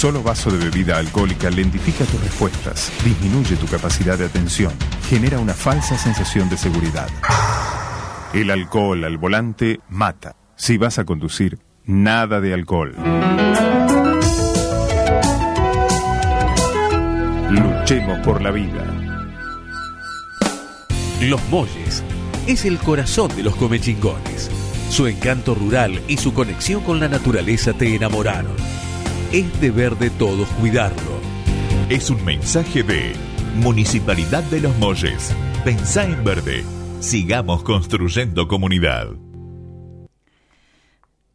solo vaso de bebida alcohólica lentifica tus respuestas, disminuye tu capacidad de atención, genera una falsa sensación de seguridad. El alcohol al volante mata. Si vas a conducir, nada de alcohol. Luchemos por la vida. Los Molles es el corazón de los comechingones. Su encanto rural y su conexión con la naturaleza te enamoraron. Es deber de todos cuidarlo. Es un mensaje de Municipalidad de Los Molles. Pensá en verde. Sigamos construyendo comunidad.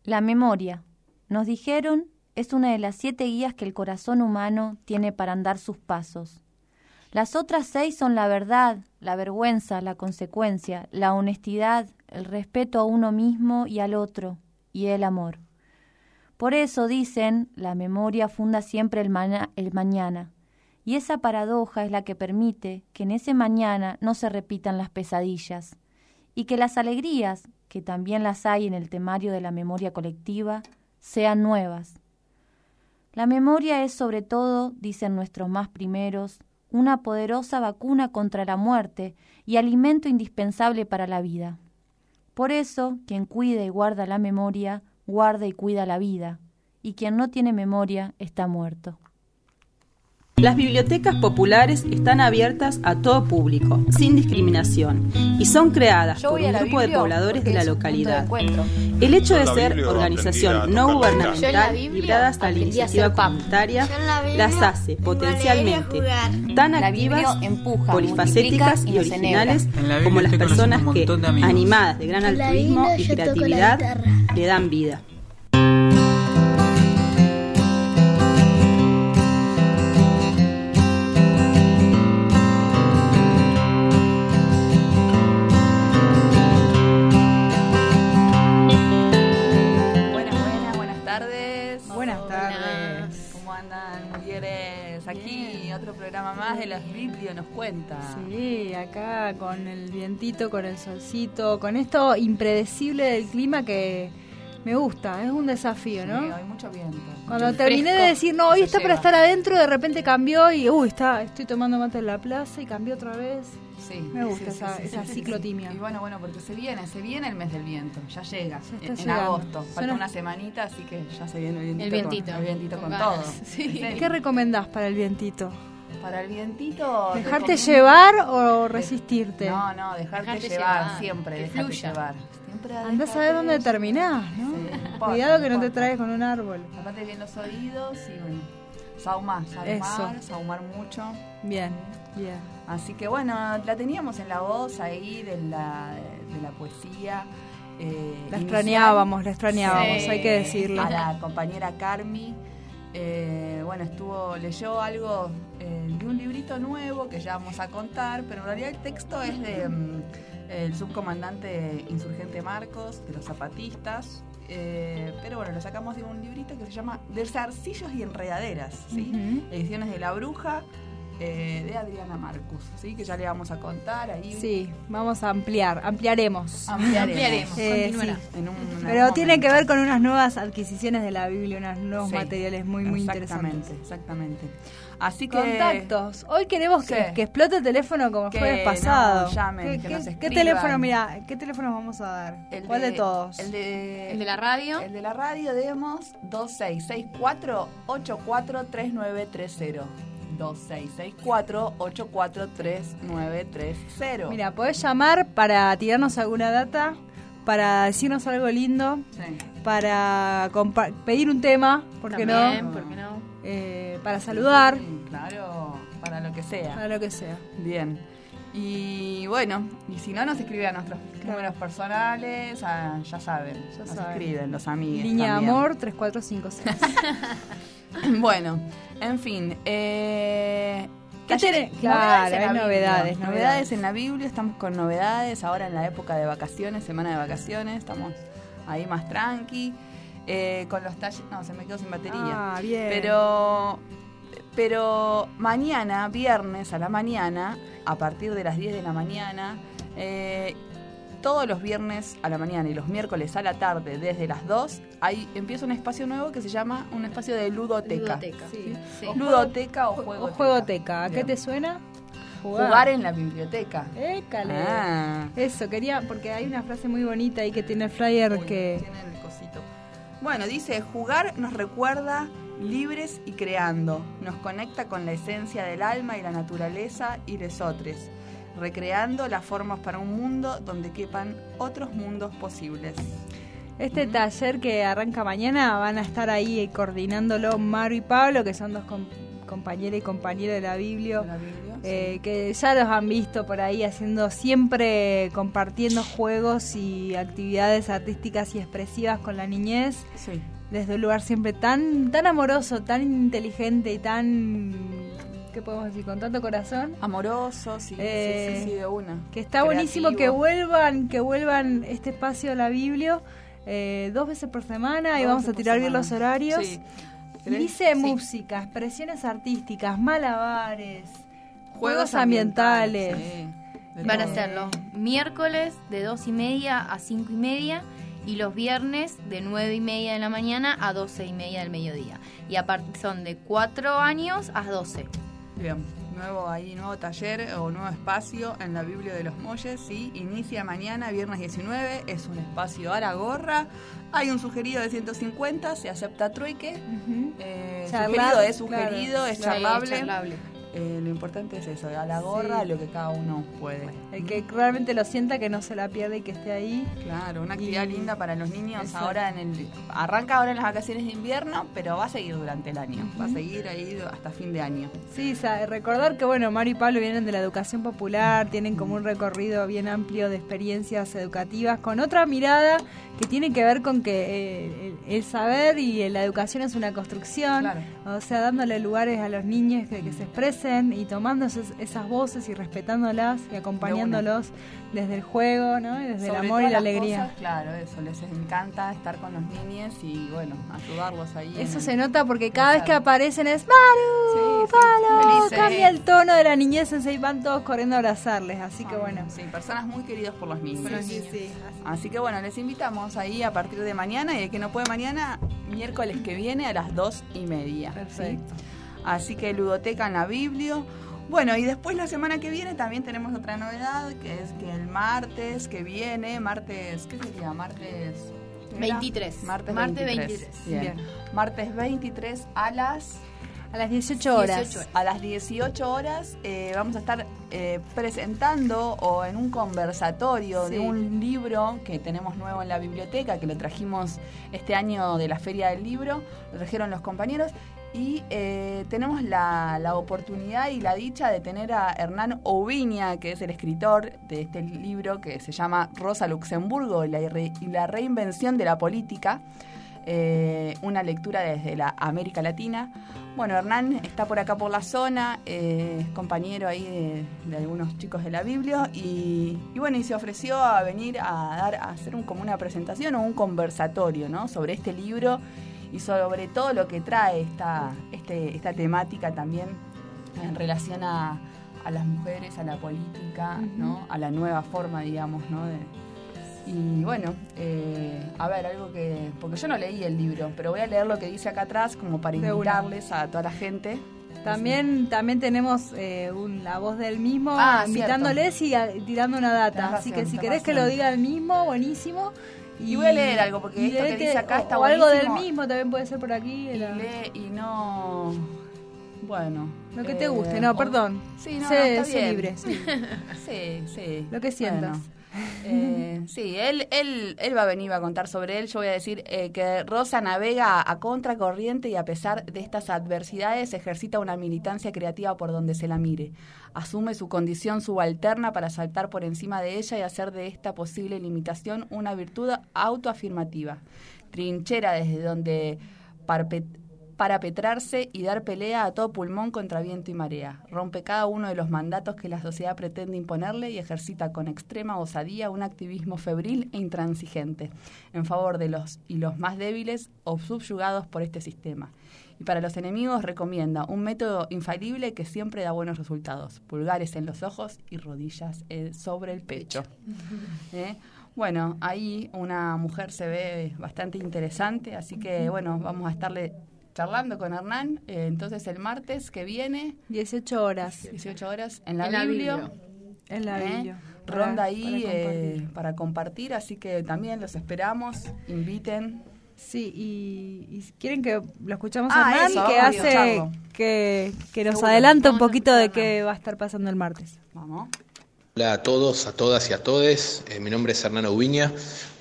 La memoria, nos dijeron, es una de las siete guías que el corazón humano tiene para andar sus pasos. Las otras seis son la verdad, la vergüenza, la consecuencia, la honestidad, el respeto a uno mismo y al otro, y el amor. Por eso dicen, la memoria funda siempre el, el, mañana, y esa paradoja es la que permite que en ese mañana no se repitan las pesadillas, y que las alegrías, que también las hay en el temario de la memoria colectiva, sean nuevas. La memoria es sobre todo, dicen nuestros más primeros, una poderosa vacuna contra la muerte y alimento indispensable para la vida. Por eso, quien cuida y guarda la memoria, guarda y cuida la vida, y quien no tiene memoria está muerto. Las bibliotecas populares están abiertas a todo público, sin discriminación, y son creadas por un grupo de pobladores de la localidad. El hecho de ser organización no gubernamental librada hasta la iniciativa comunitaria las hace potencialmente tan activas, polifacéticas y originales como las personas que, animadas de gran altruismo y creatividad, le dan vida. programa más de las Biblio nos cuenta. Sí, acá con el vientito, con el solcito, con esto impredecible del clima que me gusta, es un desafío, ¿no? Sí, hay mucho viento. Cuando terminé de decir, no, hoy está para estar adentro, de repente cambió y, uy, está, estoy tomando mate en la plaza y cambió otra vez. Sí, me gusta esa, esa ciclotimia. Y bueno, bueno, porque se viene, se viene el mes del viento, ya llega, en, agosto. Falta una semanita, así que ya se viene el vientito. El vientito. Con, todo. ¿Qué recomendás para el vientito? Para el vientito. ¿Dejarte llevar o resistirte? No, no, dejarte, llevar, siempre, dejarte llevar. Siempre Andás a saber dónde terminás, ¿no? Cuidado que no te traes con un árbol. Aparte bien los oídos y bueno, saumar, saumar, saumar mucho. Bien, bien. Así que bueno, la teníamos en la voz ahí de la, de la poesía. Eh, la extrañábamos, la extrañábamos, hay que decirlo. A la compañera Carmi. Eh, bueno, estuvo, leyó algo eh, de un librito nuevo que ya vamos a contar, pero en realidad el texto es de mm, el subcomandante insurgente Marcos, de los zapatistas. Eh, pero bueno, lo sacamos de un librito que se llama De zarcillos y enredaderas, Ediciones de la Bruja, eh, de Adriana Marcus, ¿sí? que ya le vamos a contar ahí. Sí, vamos a ampliar, ampliaremos. Ampliaremos. Eh, Pero tiene que ver con unas nuevas adquisiciones de la Biblia, unos nuevos materiales muy, muy interesantes. Exactamente, Así que. Contactos. Hoy queremos que, que, explote el teléfono como fue el pasado. llamen, ¿Qué, ¿Qué, teléfono, mira, qué teléfono vamos a dar? El ¿Cuál de, todos? El de, el de la radio. El de la radio demos 2664 843930. 2664-843930. Mira, podés llamar para tirarnos alguna data, para decirnos algo lindo, para pedir un tema, ¿por qué no? Eh, para saludar. claro, para lo que sea. Para lo que sea. Bien. Y bueno, y si no, nos escribe a nuestros números personales, ya saben, nos escriben los amigos. Línea Amor 3456. bueno, en fin. Eh, ¿Qué tiene? Claro, hay novedades, novedades. en la Biblia, estamos con novedades. Ahora en la época de vacaciones, semana de vacaciones, estamos ahí más tranqui. Eh, con los talleres. No, se me quedó sin batería. Ah, bien. Pero, pero mañana, viernes a la mañana, a partir de las 10 de la mañana, eh, todos los viernes a la mañana y los miércoles a la tarde desde las 2, ahí empieza un espacio nuevo que se llama un espacio de ludoteca. Ludoteca, sí. Ludoteca o. O juegoteca. ¿A qué te suena? Jugar. en la biblioteca. Écale. Ah. Eso, quería, porque hay una frase muy bonita ahí que tiene el flyer que... Tiene el cosito. Bueno, dice, jugar nos recuerda libres y creando, nos conecta con la esencia del alma y la naturaleza y lesotres, recreando las formas para un mundo donde quepan otros mundos posibles. Este taller que arranca mañana van a estar ahí coordinándolo Maro y Pablo, que son dos compañeras y compañeros de la Biblia, eh, que ya los han visto por ahí haciendo siempre, compartiendo juegos y actividades artísticas y expresivas con la niñez. Sí desde un lugar siempre tan, tan amoroso, tan inteligente y tan ¿qué podemos decir? Con tanto corazón. Amoroso, sí, sí, sí, de una. Que está buenísimo que vuelvan, que vuelvan este espacio a la Biblia eh, dos veces por semana y vamos a tirar bien los horarios. Y dice música, expresiones artísticas, malabares, juegos, ambientales. Van a hacerlo miércoles de dos y media a cinco y media y los viernes de 9 y media de la mañana a 12 y media del mediodía. Y aparte son de 4 años a 12. Bien, nuevo ahí, nuevo taller o nuevo espacio en la Biblia de los Molles, sí, inicia mañana, viernes 19, es un espacio a la gorra, hay un sugerido de 150, se acepta trueque, eh, sugerido es sugerido, es charlable. Eh, lo importante es eso, a la gorra, lo que cada uno puede. El que realmente lo sienta, que no se la pierde y que esté ahí. Claro, una actividad linda para los niños ahora en el... Arranca ahora en las vacaciones de invierno, pero va a seguir durante el año, va a seguir ahí hasta fin de año. Sí, recordar que bueno, Mario y Pablo vienen de la educación popular, tienen como un recorrido bien amplio de experiencias educativas, con otra mirada que tiene que ver con que eh, el, saber y la educación es una construcción, o sea, dándole lugares a los niños que, que se expresen y tomando esas, voces y respetándolas y acompañándolos desde el juego, ¿no? desde el amor y la alegría. claro, eso, les encanta estar con los niños y bueno, ayudarlos ahí. Eso se nota porque cada vez que aparecen es Maru, sí, cambia el tono de la niñez y van todos corriendo a abrazarles, así que bueno. Sí, personas muy queridas por los niños. Así que bueno, les invitamos ahí a partir de mañana y el que no puede mañana, miércoles que viene a las dos y media. Perfecto. Así que ludoteca en la Biblia. Bueno, y después la semana que viene también tenemos otra novedad, que es que el martes que viene, martes, ¿qué sería? Martes... 23. Martes, 23. Bien. Martes 23 a las... A las 18 horas. A las 18 horas eh, vamos a estar eh, presentando o en un conversatorio de un libro que tenemos nuevo en la biblioteca, que lo trajimos este año de la Feria del Libro, lo trajeron los compañeros, y eh, tenemos la, oportunidad y la dicha de tener a Hernán Oviña, que es el escritor de este libro que se llama Rosa Luxemburgo y la, reinvención de la política, eh, una lectura desde la América Latina. Bueno, Hernán está por acá por la zona, eh, es compañero ahí de, algunos chicos de la Biblia y, bueno, y se ofreció a venir a dar a hacer un, como una presentación o un conversatorio ¿no? sobre este libro y sobre todo lo que trae esta, este, esta temática también en relación a, las mujeres, a la política, ¿no? a la nueva forma, digamos, ¿no? y bueno, eh, a ver, algo que. Porque yo no leí el libro, pero voy a leer lo que dice acá atrás como para invitarles a toda la gente. También, también tenemos eh, la voz del mismo ah, invitándoles y tirando una data. Así que si querés que lo diga el mismo, buenísimo. Y, voy a leer algo, porque esto que dice acá está o algo del mismo también puede ser por aquí. Y, lee y no... Bueno. Lo que te guste, no, perdón. Sí, no, sé, está bien. libre. Sí. sí, Lo que sientas. Eh, sí, él, él, él va a venir a contar sobre él. Yo voy a decir eh, que Rosa navega a contracorriente y a pesar de estas adversidades ejercita una militancia creativa por donde se la mire. Asume su condición subalterna para saltar por encima de ella y hacer de esta posible limitación una virtud autoafirmativa. Trinchera desde donde petrarse y dar pelea a todo pulmón contra viento y marea. Rompe cada uno de los mandatos que la sociedad pretende imponerle y ejercita con extrema osadía un activismo febril e intransigente en favor de los y los más débiles o subyugados por este sistema. Y para los enemigos recomienda un método infalible que siempre da buenos resultados. Pulgares en los ojos y rodillas eh, sobre el pecho. ¿Eh? Bueno, ahí una mujer se ve bastante interesante, así que bueno, vamos a estarle charlando con Hernán. Eh, entonces el martes que viene... 18 horas. 18 horas en la, Biblia. En la ¿Eh? Biblia. Ronda ahí eh, para compartir. así que también los esperamos, inviten. Sí, y, quieren que lo escuchamos a ah, Hernán, que hace que, que nos adelanta un poquito de qué va a estar pasando el martes. Vamos. Hola a todos, a todas y a todes. Eh, mi nombre es Hernán Ubiña.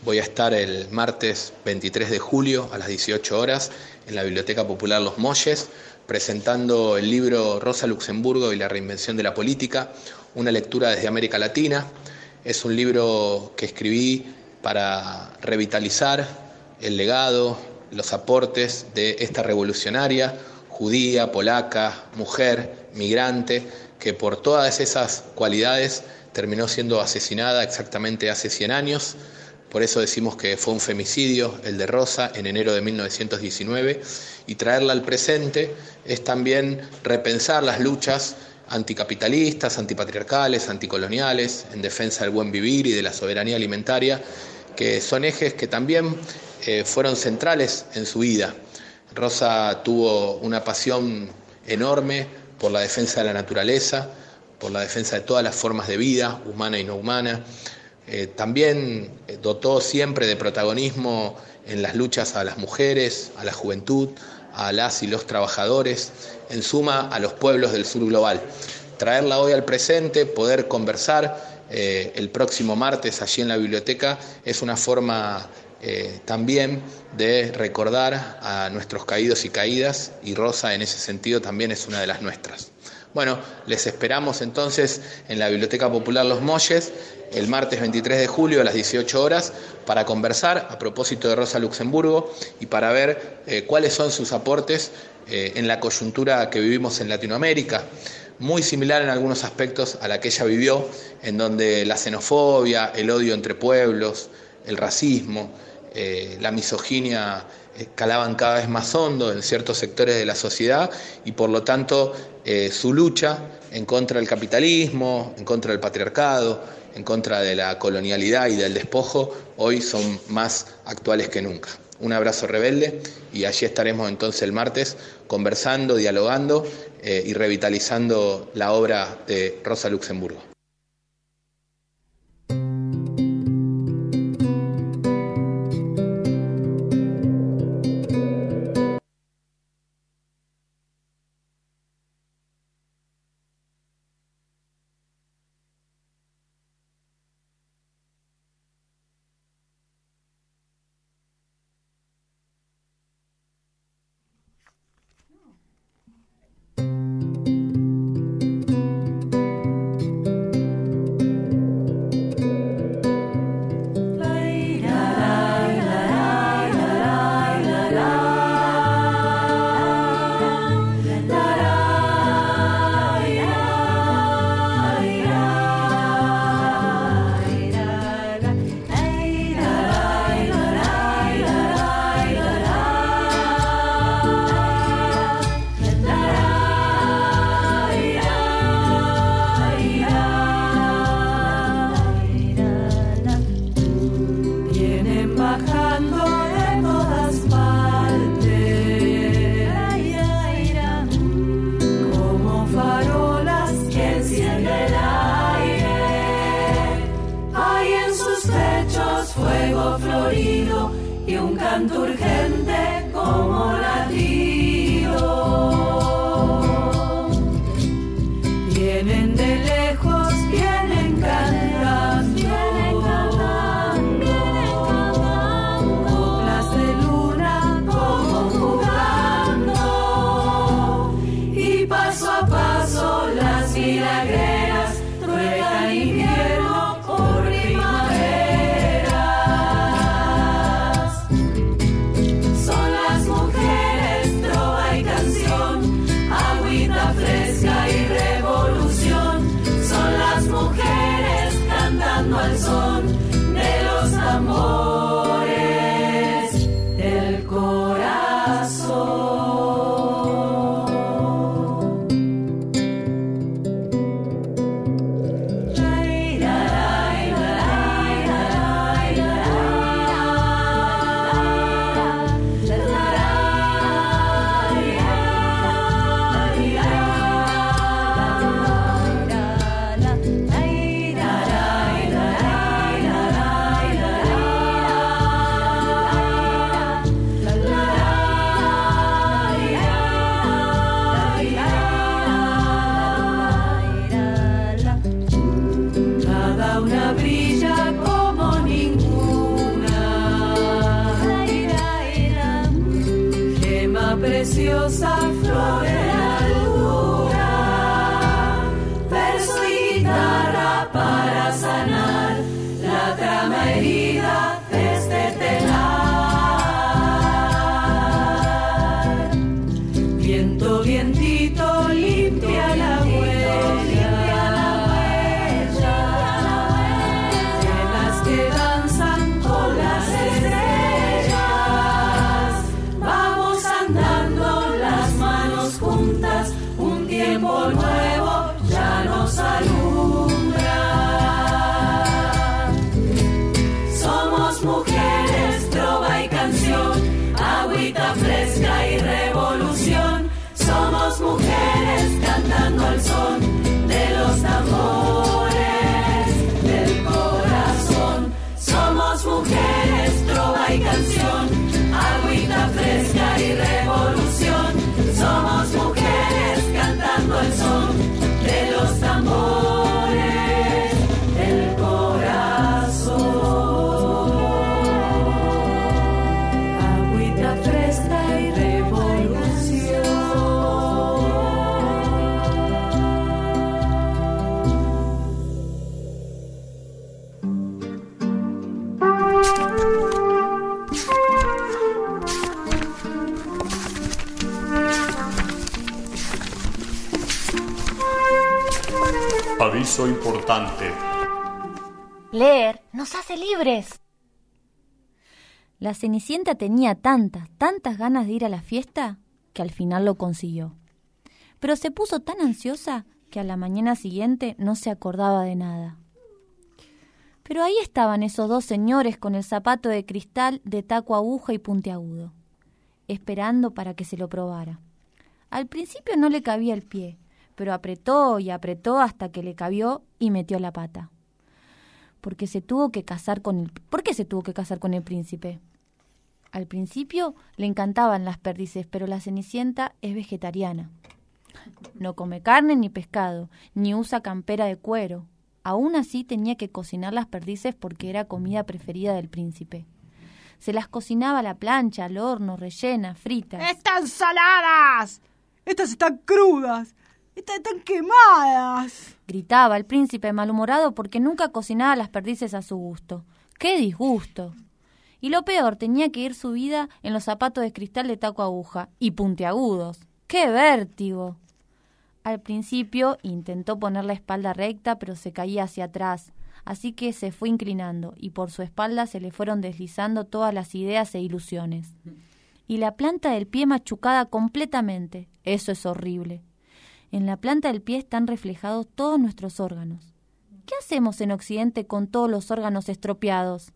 Voy a estar el martes 23 de julio a las 18 horas en la Biblioteca Popular Los Molles presentando el libro Rosa Luxemburgo y la reinvención de la política, una lectura desde América Latina. Es un libro que escribí para revitalizar el legado, los aportes de esta revolucionaria judía, polaca, mujer, migrante, que por todas esas cualidades terminó siendo asesinada exactamente hace 100 años. Por eso decimos que fue un femicidio, el de Rosa, en enero de 1919. Y traerla al presente es también repensar las luchas anticapitalistas, antipatriarcales, anticoloniales, en defensa del buen vivir y de la soberanía alimentaria, que son ejes que también eh, fueron centrales en su vida. Rosa tuvo una pasión enorme por la defensa de la naturaleza, por la defensa de todas las formas de vida, humana y no humana. Eh, también eh, dotó siempre de protagonismo en las luchas a las mujeres, a la juventud, a las y los trabajadores, en suma a los pueblos del sur global. Traerla hoy al presente, poder conversar eh, el próximo martes allí en la biblioteca es una forma también de recordar a nuestros caídos y caídas y Rosa en ese sentido también es una de las nuestras. Bueno, les esperamos entonces en la Biblioteca Popular Los Molles el martes 23 de julio a las 18 horas para conversar a propósito de Rosa Luxemburgo y para ver eh, cuáles son sus aportes eh, en la coyuntura que vivimos en Latinoamérica, muy similar en algunos aspectos a la que ella vivió, en donde la xenofobia, el odio entre pueblos, el racismo, eh, la misoginia calaban cada vez más hondo en ciertos sectores de la sociedad y por lo tanto eh, su lucha en contra del capitalismo, en contra del patriarcado, en contra de la colonialidad y del despojo, hoy son más actuales que nunca. Un abrazo rebelde y allí estaremos entonces el martes conversando, dialogando eh, y revitalizando la obra de Rosa Luxemburgo. Importante. Leer nos hace libres. La Cenicienta tenía tantas, tantas ganas de ir a la fiesta que al final lo consiguió. Pero se puso tan ansiosa que a la mañana siguiente no se acordaba de nada. Pero ahí estaban esos dos señores con el zapato de cristal de taco aguja y puntiagudo, esperando para que se lo probara. Al principio no le cabía el pie, pero apretó y apretó hasta que le cabió y metió la pata. Porque se tuvo que casar con el ¿Por qué se tuvo que casar con el príncipe? Al principio le encantaban las perdices, pero la Cenicienta es vegetariana. No come carne ni pescado, ni usa campera de cuero. Aún así tenía que cocinar las perdices porque era comida preferida del príncipe. Se las cocinaba a la plancha, al horno, rellenas, fritas. ¡Están saladas! Estas están crudas. ¡Están quemadas! Gritaba el príncipe malhumorado porque nunca cocinaba las perdices a su gusto. ¡Qué disgusto! Y lo peor, tenía que ir subida en los zapatos de cristal de taco aguja y puntiagudos. ¡Qué vértigo! Al principio intentó poner la espalda recta, pero se caía hacia atrás, así que se fue inclinando y por su espalda se le fueron deslizando todas las ideas e ilusiones. Y la planta del pie machucada completamente. Eso es horrible. En la planta del pie están reflejados todos nuestros órganos. ¿Qué hacemos en Occidente con todos los órganos estropeados?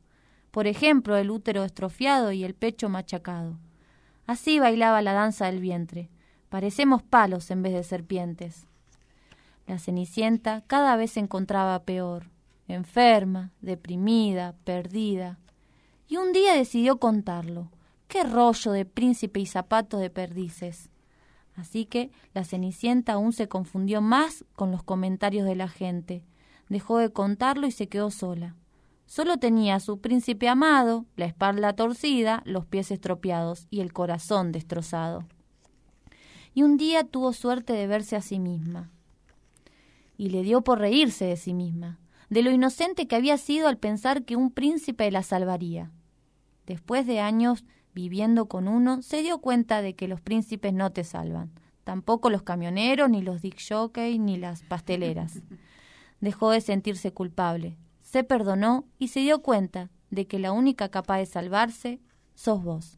Por ejemplo, el útero estrofiado y el pecho machacado. Así bailaba la danza del vientre. Parecemos palos en vez de serpientes. La Cenicienta cada vez se encontraba peor, enferma, deprimida, perdida. Y un día decidió contarlo. ¡Qué rollo de príncipe y zapatos de perdices! Así que la Cenicienta aún se confundió más con los comentarios de la gente. Dejó de contarlo y se quedó sola. Solo tenía a su príncipe amado, la espalda torcida, los pies estropeados y el corazón destrozado. Y un día tuvo suerte de verse a sí misma. Y le dio por reírse de sí misma, de lo inocente que había sido al pensar que un príncipe la salvaría. Después de años viviendo con uno, se dio cuenta de que los príncipes no te salvan, tampoco los camioneros, ni los dick jockey, ni las pasteleras. Dejó de sentirse culpable, se perdonó y se dio cuenta de que la única capaz de salvarse sos vos.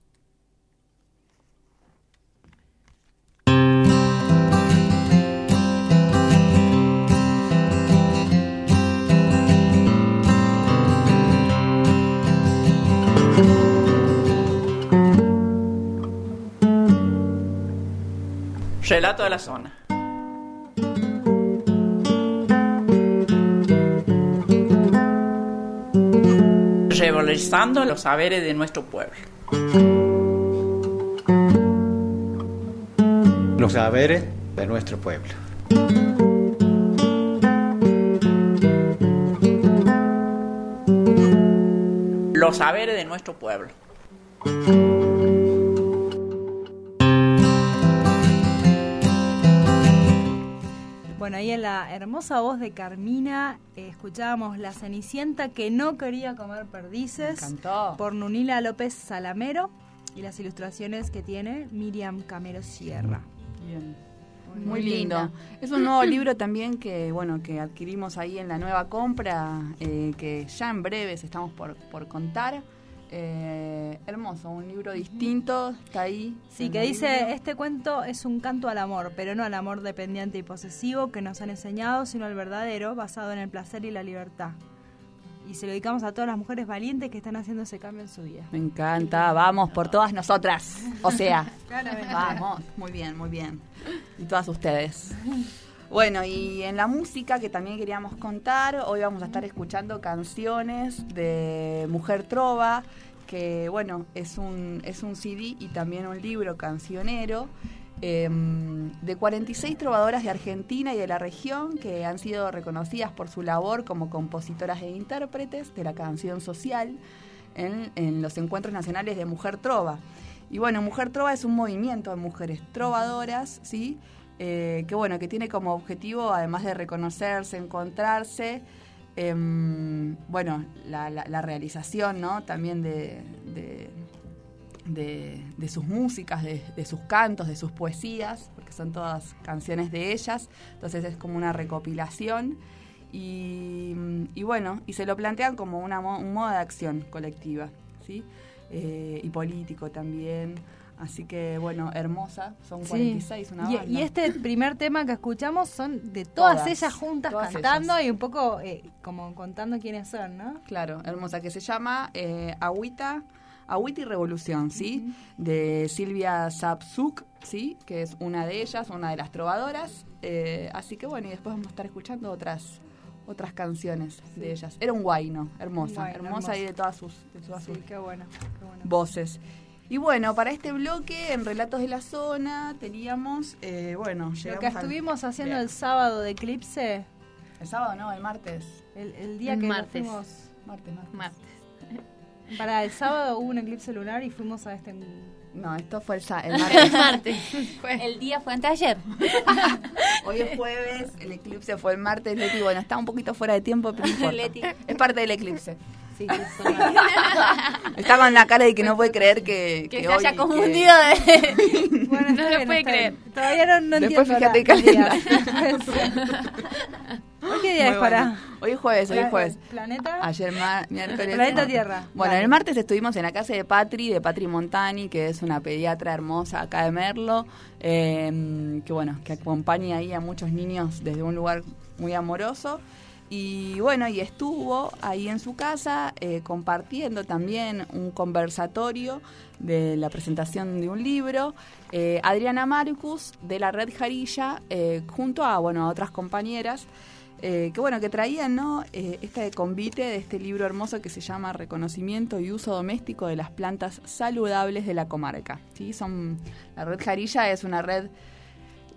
Relato de la zona. Revalorizando los saberes de nuestro pueblo. Los saberes de nuestro pueblo. Los saberes de nuestro pueblo. Bueno, ahí en la hermosa voz de Carmina eh, escuchábamos La Cenicienta que no quería comer perdices por Nunila López Salamero y las ilustraciones que tiene Miriam Camero Sierra. Bien. Muy, lindo. Es un nuevo libro también que bueno que adquirimos ahí en la nueva compra, eh, que ya en breves estamos por, por contar. Eh, hermoso, un libro distinto, está ahí. Sí, que dice, este cuento es un canto al amor, pero no al amor dependiente y posesivo que nos han enseñado, sino al verdadero, basado en el placer y la libertad. Y se lo dedicamos a todas las mujeres valientes que están haciendo ese cambio en su vida. Me encanta, vamos por todas nosotras. O sea, vamos, muy bien, muy bien. Y todas ustedes. Bueno, y en la música que también queríamos contar, hoy vamos a estar escuchando canciones de Mujer Trova, que bueno, es un, es un CD y también un libro cancionero. Em, de 46 trovadoras de Argentina y de la región que han sido reconocidas por su labor como compositoras e intérpretes de la canción social en, en los encuentros nacionales de Mujer Trova. Y bueno, Mujer Trova es un movimiento de mujeres trovadoras, ¿sí? Eh, que bueno, que tiene como objetivo, además de reconocerse, encontrarse, em, bueno, la, realización, ¿no? También de, de, sus músicas, de, sus cantos, de sus poesías, porque son todas canciones de ellas, entonces es como una recopilación. Y, bueno, y se lo plantean como un modo de acción colectiva, ¿sí? Eh, y político también. Así que bueno, hermosa, son 46, una banda. Y, este primer tema que escuchamos son de todas, ellas juntas cantando y un poco eh, como contando quiénes son, ¿no? Claro, hermosa, que se llama eh, Agüita, Agüita y Revolución, ¿sí? De Silvia Sapsuk, ¿sí? Que es una de ellas, una de las trovadoras. Eh, así que bueno, y después vamos a estar escuchando otras otras canciones de ellas. Era un guayno, hermosa, hermosa, y de todas sus, de todas sus qué bueno, qué bueno. voces. Y bueno, para este bloque, en Relatos de la Zona, teníamos, eh, bueno, Lo que estuvimos haciendo el sábado de Eclipse. El sábado no, el martes. El, día que martes. fuimos... Martes, martes. Martes. Para el sábado hubo un eclipse lunar y fuimos a este... No, esto fue el, el martes. el día fue antes ayer. Hoy es jueves, el eclipse fue el martes. Leti, bueno, está un poquito fuera de tiempo, pero no Es parte del eclipse. Está con la cara de que no puede creer que. Que, se haya confundido de. bueno, no lo puede creer. Todavía no, no Después entiendo. fíjate calendario. ¿Hoy qué día es para? Hoy es jueves, hoy es jueves. ¿Planeta? Ayer miércoles. Planeta Tierra. Bueno, el martes estuvimos en la casa de Patri, de Patri Montani, que es una pediatra hermosa acá de Merlo, eh, que bueno, que acompaña ahí a muchos niños desde un lugar muy amoroso. Y bueno, y estuvo ahí en su casa eh, compartiendo también un conversatorio de la presentación de un libro. Eh, Adriana Marcus de la Red Jarilla, eh, junto a, bueno, a otras compañeras. que bueno, que traían ¿no? este convite de este libro hermoso que se llama Reconocimiento y uso doméstico de las plantas saludables de la comarca. ¿sí? Son, la red Jarilla es una red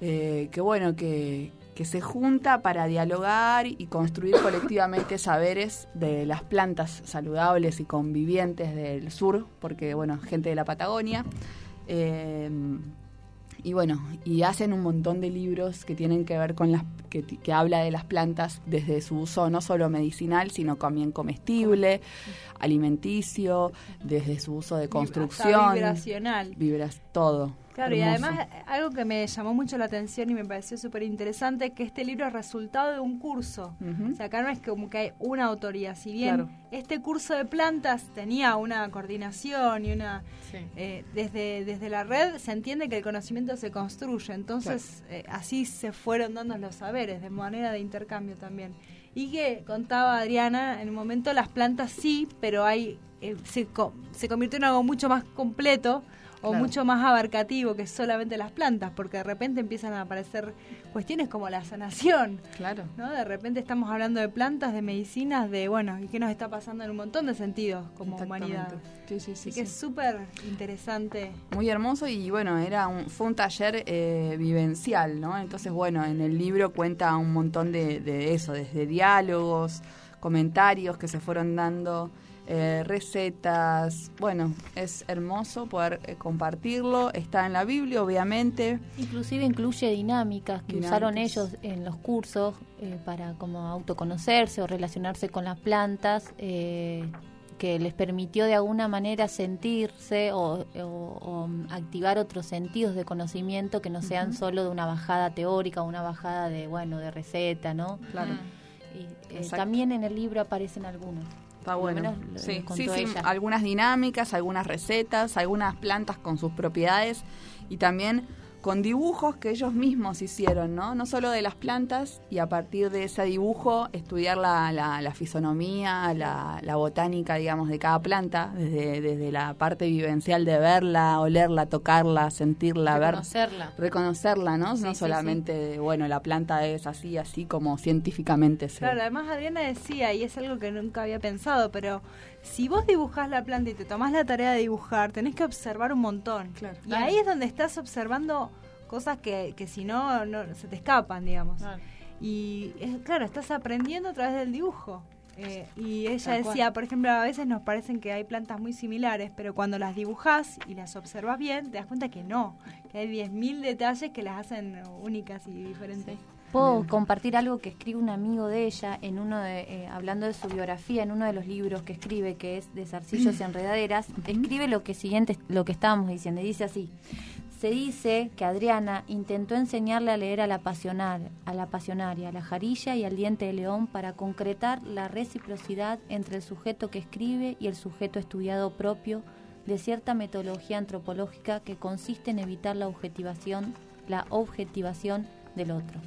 que bueno, que, que se junta para dialogar y construir colectivamente saberes de las plantas saludables y convivientes del sur, porque, bueno, gente de la Patagonia. Eh, y bueno, y hacen un montón de libros que tienen que ver con las que, que, habla de las plantas desde su uso no solo medicinal, sino también comestible, alimenticio, desde su uso de construcción, vibracional, vibras todo. Claro, y además algo que me llamó mucho la atención y me pareció súper interesante, que este libro es resultado de un curso. O sea, acá no es como que hay una autoría, si bien este curso de plantas tenía una coordinación y una... Eh, desde, desde la red se entiende que el conocimiento se construye, entonces eh, así se fueron dando los saberes, de manera de intercambio también. Y que contaba Adriana, en un momento las plantas sí, pero hay eh, se, se convirtió en algo mucho más completo o mucho más abarcativo que solamente las plantas, porque de repente empiezan a aparecer cuestiones como la sanación. Claro. ¿no? De repente estamos hablando de plantas, de medicinas, de, bueno, y qué nos está pasando en un montón de sentidos como humanidad. Sí, sí, sí. Así que es súper interesante. Muy hermoso y bueno, era un, fue un taller eh, vivencial, ¿no? Entonces, bueno, en el libro cuenta un montón de, de eso, desde diálogos, comentarios que se fueron dando eh, recetas. Bueno, es hermoso poder eh, compartirlo. Está en la Biblia, obviamente. Inclusive incluye dinámicas que usaron ellos en los cursos eh, para como autoconocerse o relacionarse con las plantas. que les permitió de alguna manera sentirse o, activar otros sentidos de conocimiento que no sean solo de una bajada teórica o una bajada de bueno de receta, ¿no? Claro. Y, también en el libro aparecen algunos. Está bueno. Sí, sí, sí, algunas dinámicas, algunas recetas, algunas plantas con sus propiedades y también con dibujos que ellos mismos hicieron, ¿no? No solo de las plantas y a partir de ese dibujo estudiar la, la, fisonomía, la, la, botánica, digamos, de cada planta, desde, desde la parte vivencial de verla, olerla, tocarla, sentirla, reconocerla. reconocerla, ¿no? no solamente, bueno, la planta es así, así como científicamente se... Claro, además Adriana decía, y es algo que nunca había pensado, pero si vos dibujás la planta y te tomás la tarea de dibujar, tenés que observar un montón. Y ahí es donde estás observando cosas que, que si no, no se te escapan, digamos. Y es, claro, estás aprendiendo a través del dibujo. Eh, y ella decía, por ejemplo, a veces nos parecen que hay plantas muy similares, pero cuando las dibujas y las observas bien, te das cuenta que no, que hay 10.000 detalles que las hacen únicas y diferentes. Puedo compartir algo que escribe un amigo de ella en uno de, eh, hablando de su biografía en uno de los libros que escribe que es de zarcillos y enredaderas. Escribe lo que siguiente lo que estábamos diciendo y dice así se dice que Adriana intentó enseñarle a leer a la pasional, a la pasionaria, a la jarilla y al diente de león para concretar la reciprocidad entre el sujeto que escribe y el sujeto estudiado propio de cierta metodología antropológica que consiste en evitar la objetivación, la objetivación del otro.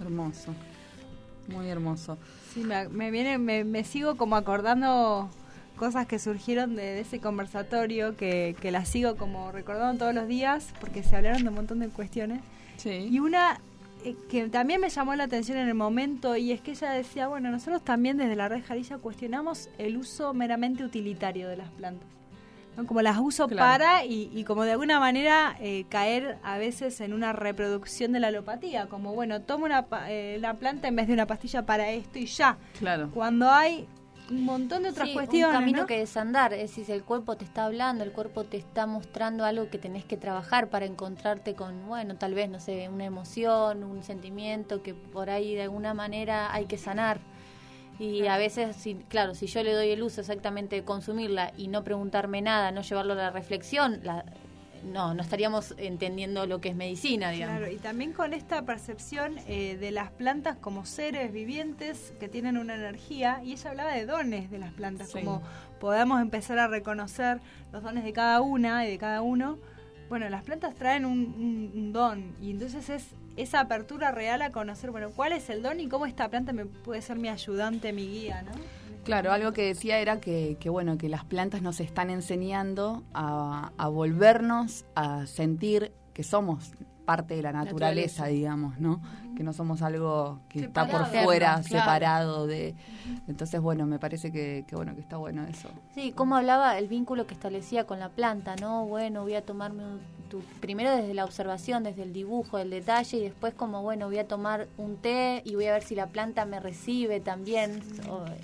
Hermoso. Muy hermoso. Sí, me, viene, me, sigo como acordando cosas que surgieron de, ese conversatorio que, que las sigo como recordando todos los días porque se hablaron de un montón de cuestiones. Sí. Y una eh, que también me llamó la atención en el momento y es que ella decía, bueno, nosotros también desde la red Jarilla cuestionamos el uso meramente utilitario de las plantas como las uso para y, como de alguna manera eh, caer a veces en una reproducción de la alopatía, como bueno, tomo una eh, la planta en vez de una pastilla para esto y ya. Claro. Cuando hay un montón de otras cuestiones. Un camino que desandar, es decir, el cuerpo te está hablando, el cuerpo te está mostrando algo que tenés que trabajar para encontrarte con, bueno, tal vez, no sé, una emoción, un sentimiento que por ahí de alguna manera hay que sanar. Y a veces, si, claro, si yo le doy el uso exactamente de consumirla y no preguntarme nada, no llevarlo a la reflexión, la, no, no estaríamos entendiendo lo que es medicina, digamos. Claro, y también con esta percepción eh, de las plantas como seres vivientes que tienen una energía, y ella hablaba de dones de las plantas, como podamos empezar a reconocer los dones de cada una y de cada uno. Bueno, las plantas traen un don, y entonces es esa apertura real a conocer, bueno, cuál es el don y cómo esta planta me puede ser mi ayudante, mi guía, ¿no? Claro, algo que decía era que, que bueno, que las plantas nos están enseñando a, a volvernos a sentir que somos parte de la naturaleza, digamos, ¿no? Que no somos algo que está por fuera, separado de... Entonces, bueno, me parece que, que, bueno que está bueno eso. Sí, como hablaba el vínculo que establecía con la planta, ¿no? Bueno, voy a tomarme un primero desde la observación, desde el dibujo, el detalle y después como bueno voy a tomar un té y voy a ver si la planta me recibe también.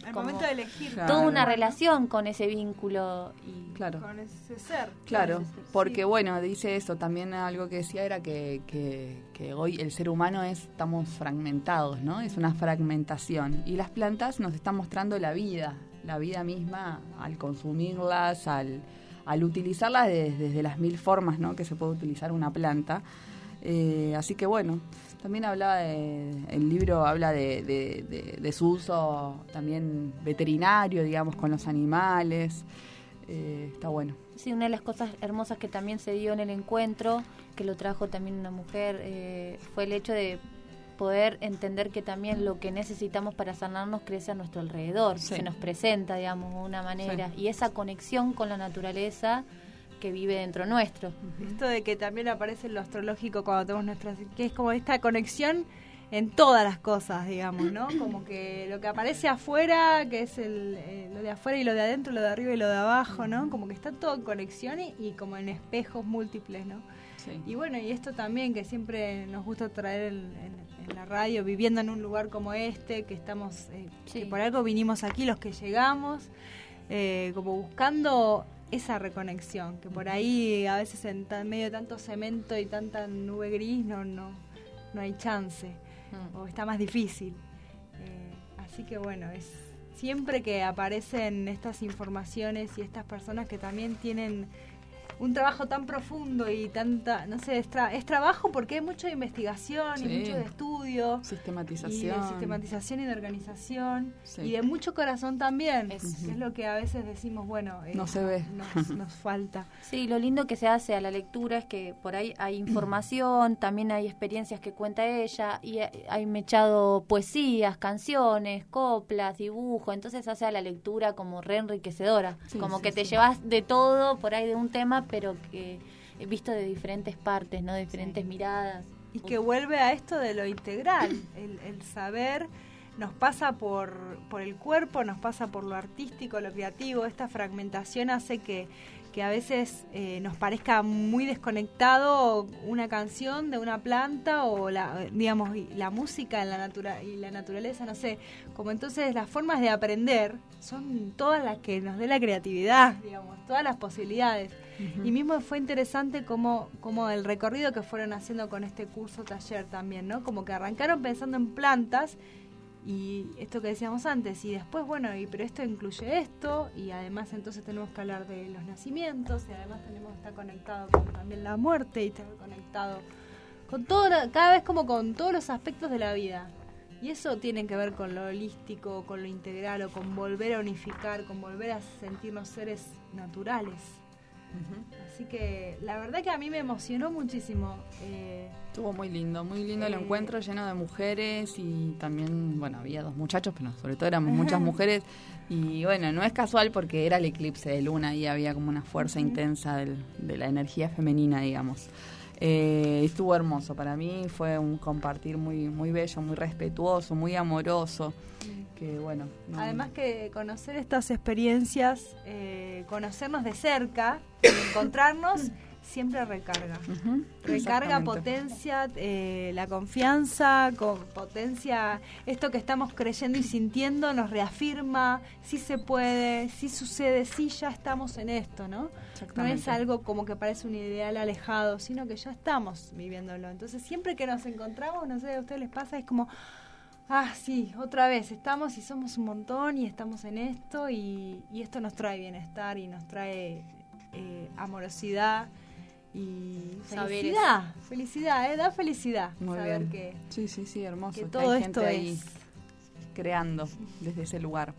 Al momento de elegir. Toda una relación con ese vínculo y claro. con ese ser. Claro, porque bueno, dice eso, también algo que decía era que, que, hoy el ser humano es, estamos fragmentados, ¿no? Es una fragmentación y las plantas nos están mostrando la vida, la vida misma al consumirlas, al al utilizarlas desde, las mil formas ¿no? que se puede utilizar una planta. Eh, así que bueno, también hablaba de, el libro habla de, su uso también veterinario, digamos, con los animales. Eh, está bueno. Sí, una de las cosas hermosas que también se dio en el encuentro, que lo trajo también una mujer, eh, fue el hecho de poder entender que también lo que necesitamos para sanarnos crece a nuestro alrededor, se nos presenta, digamos, de una manera, y esa conexión con la naturaleza que vive dentro nuestro. Esto de que también aparece en lo astrológico cuando tenemos nuestra... que es como esta conexión en todas las cosas, digamos, ¿no? Como que lo que aparece afuera, que es el, eh, lo de afuera y lo de adentro, lo de arriba y lo de abajo, ¿no? Como que está todo en conexión y, como en espejos múltiples, ¿no? Y bueno, y esto también que siempre nos gusta traer en, la radio, viviendo en un lugar como este, que estamos, eh, que por algo vinimos aquí los que llegamos, eh, como buscando esa reconexión, que por ahí a veces en medio de tanto cemento y tanta nube gris no, no, no hay chance, mm. o está más difícil. Eh, así que bueno, es siempre que aparecen estas informaciones y estas personas que también tienen un trabajo tan profundo y tanta, no sé, es, es trabajo porque hay mucha investigación y mucho de estudio. Sistematización. Y de sistematización y de organización. Y de mucho corazón también. Es, lo que a veces decimos, bueno, eh, no se ve. Nos, falta. Sí, lo lindo que se hace a la lectura es que por ahí hay información, también hay experiencias que cuenta ella, y hay mechado poesías, canciones, coplas, dibujo, entonces hace a la lectura como re enriquecedora, como que te llevas de todo por ahí de un tema, pero que he visto de diferentes partes, ¿no? De diferentes miradas. Y que vuelve a esto de lo integral, el, saber nos pasa por, por el cuerpo, nos pasa por lo artístico, lo creativo, esta fragmentación hace que que a veces eh, nos parezca muy desconectado una canción de una planta o la digamos la música en la natura y la naturaleza no sé. Como entonces las formas de aprender son todas las que nos dé la creatividad digamos todas las posibilidades y mismo fue interesante como como el recorrido que fueron haciendo con este curso taller también no como que arrancaron pensando en plantas y esto que decíamos antes, y después, bueno, y pero esto incluye esto, y además entonces tenemos que hablar de los nacimientos, y además tenemos que estar conectado con también la muerte, y estar conectado con todo, cada vez como con todos los aspectos de la vida. Y eso tiene que ver con lo holístico, con lo integral, o con volver a unificar, con volver a sentirnos seres naturales. Así que la verdad que a mí me emocionó muchísimo. Eh, Estuvo muy lindo, muy lindo el eh, encuentro lleno de mujeres y también, bueno, había dos muchachos, pero sobre todo éramos muchas mujeres. Y bueno, no es casual porque era el eclipse de luna y había como una fuerza intensa de la energía femenina, digamos. Eh, estuvo hermoso para mí, fue un compartir muy, muy bello, muy respetuoso, muy amoroso bueno. Además que conocer estas experiencias, eh, conocernos de cerca, encontrarnos, siempre recarga. Recarga, potencia, eh, la confianza, con potencia esto que estamos creyendo y sintiendo, nos reafirma, si se puede, si sucede, si ya estamos en esto, ¿no? No es algo como que parece un ideal alejado, sino que ya estamos viviéndolo. Entonces siempre que nos encontramos, no sé, a ustedes les pasa, es como ah, sí, otra vez, estamos y somos un montón y estamos en esto y, esto nos trae bienestar y nos trae eh, amorosidad y felicidad. Felicidad, ¿eh? Da felicidad Muy saber que... Sí, sí, sí, hermoso. Que todo esto ahí creando desde ese lugar.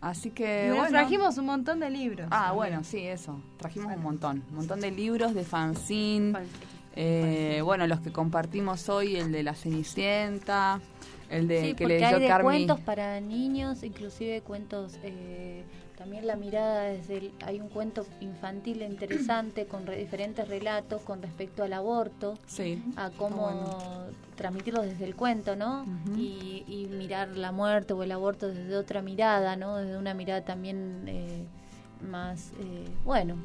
Así que bueno. trajimos un montón de libros. Ah, bueno, sí, eso. Trajimos un montón. Un montón de libros de fanzine. Eh, bueno, los que compartimos hoy, el de la Cenicienta, el de sí, que porque hay de cuentos para niños, inclusive cuentos, eh, también la mirada desde el, hay un cuento infantil interesante con diferentes relatos con respecto al aborto, sí, a cómo transmitirlo desde el cuento, ¿no? y, y, mirar la muerte o el aborto desde otra mirada, ¿no? Desde una mirada también eh, más, eh, bueno,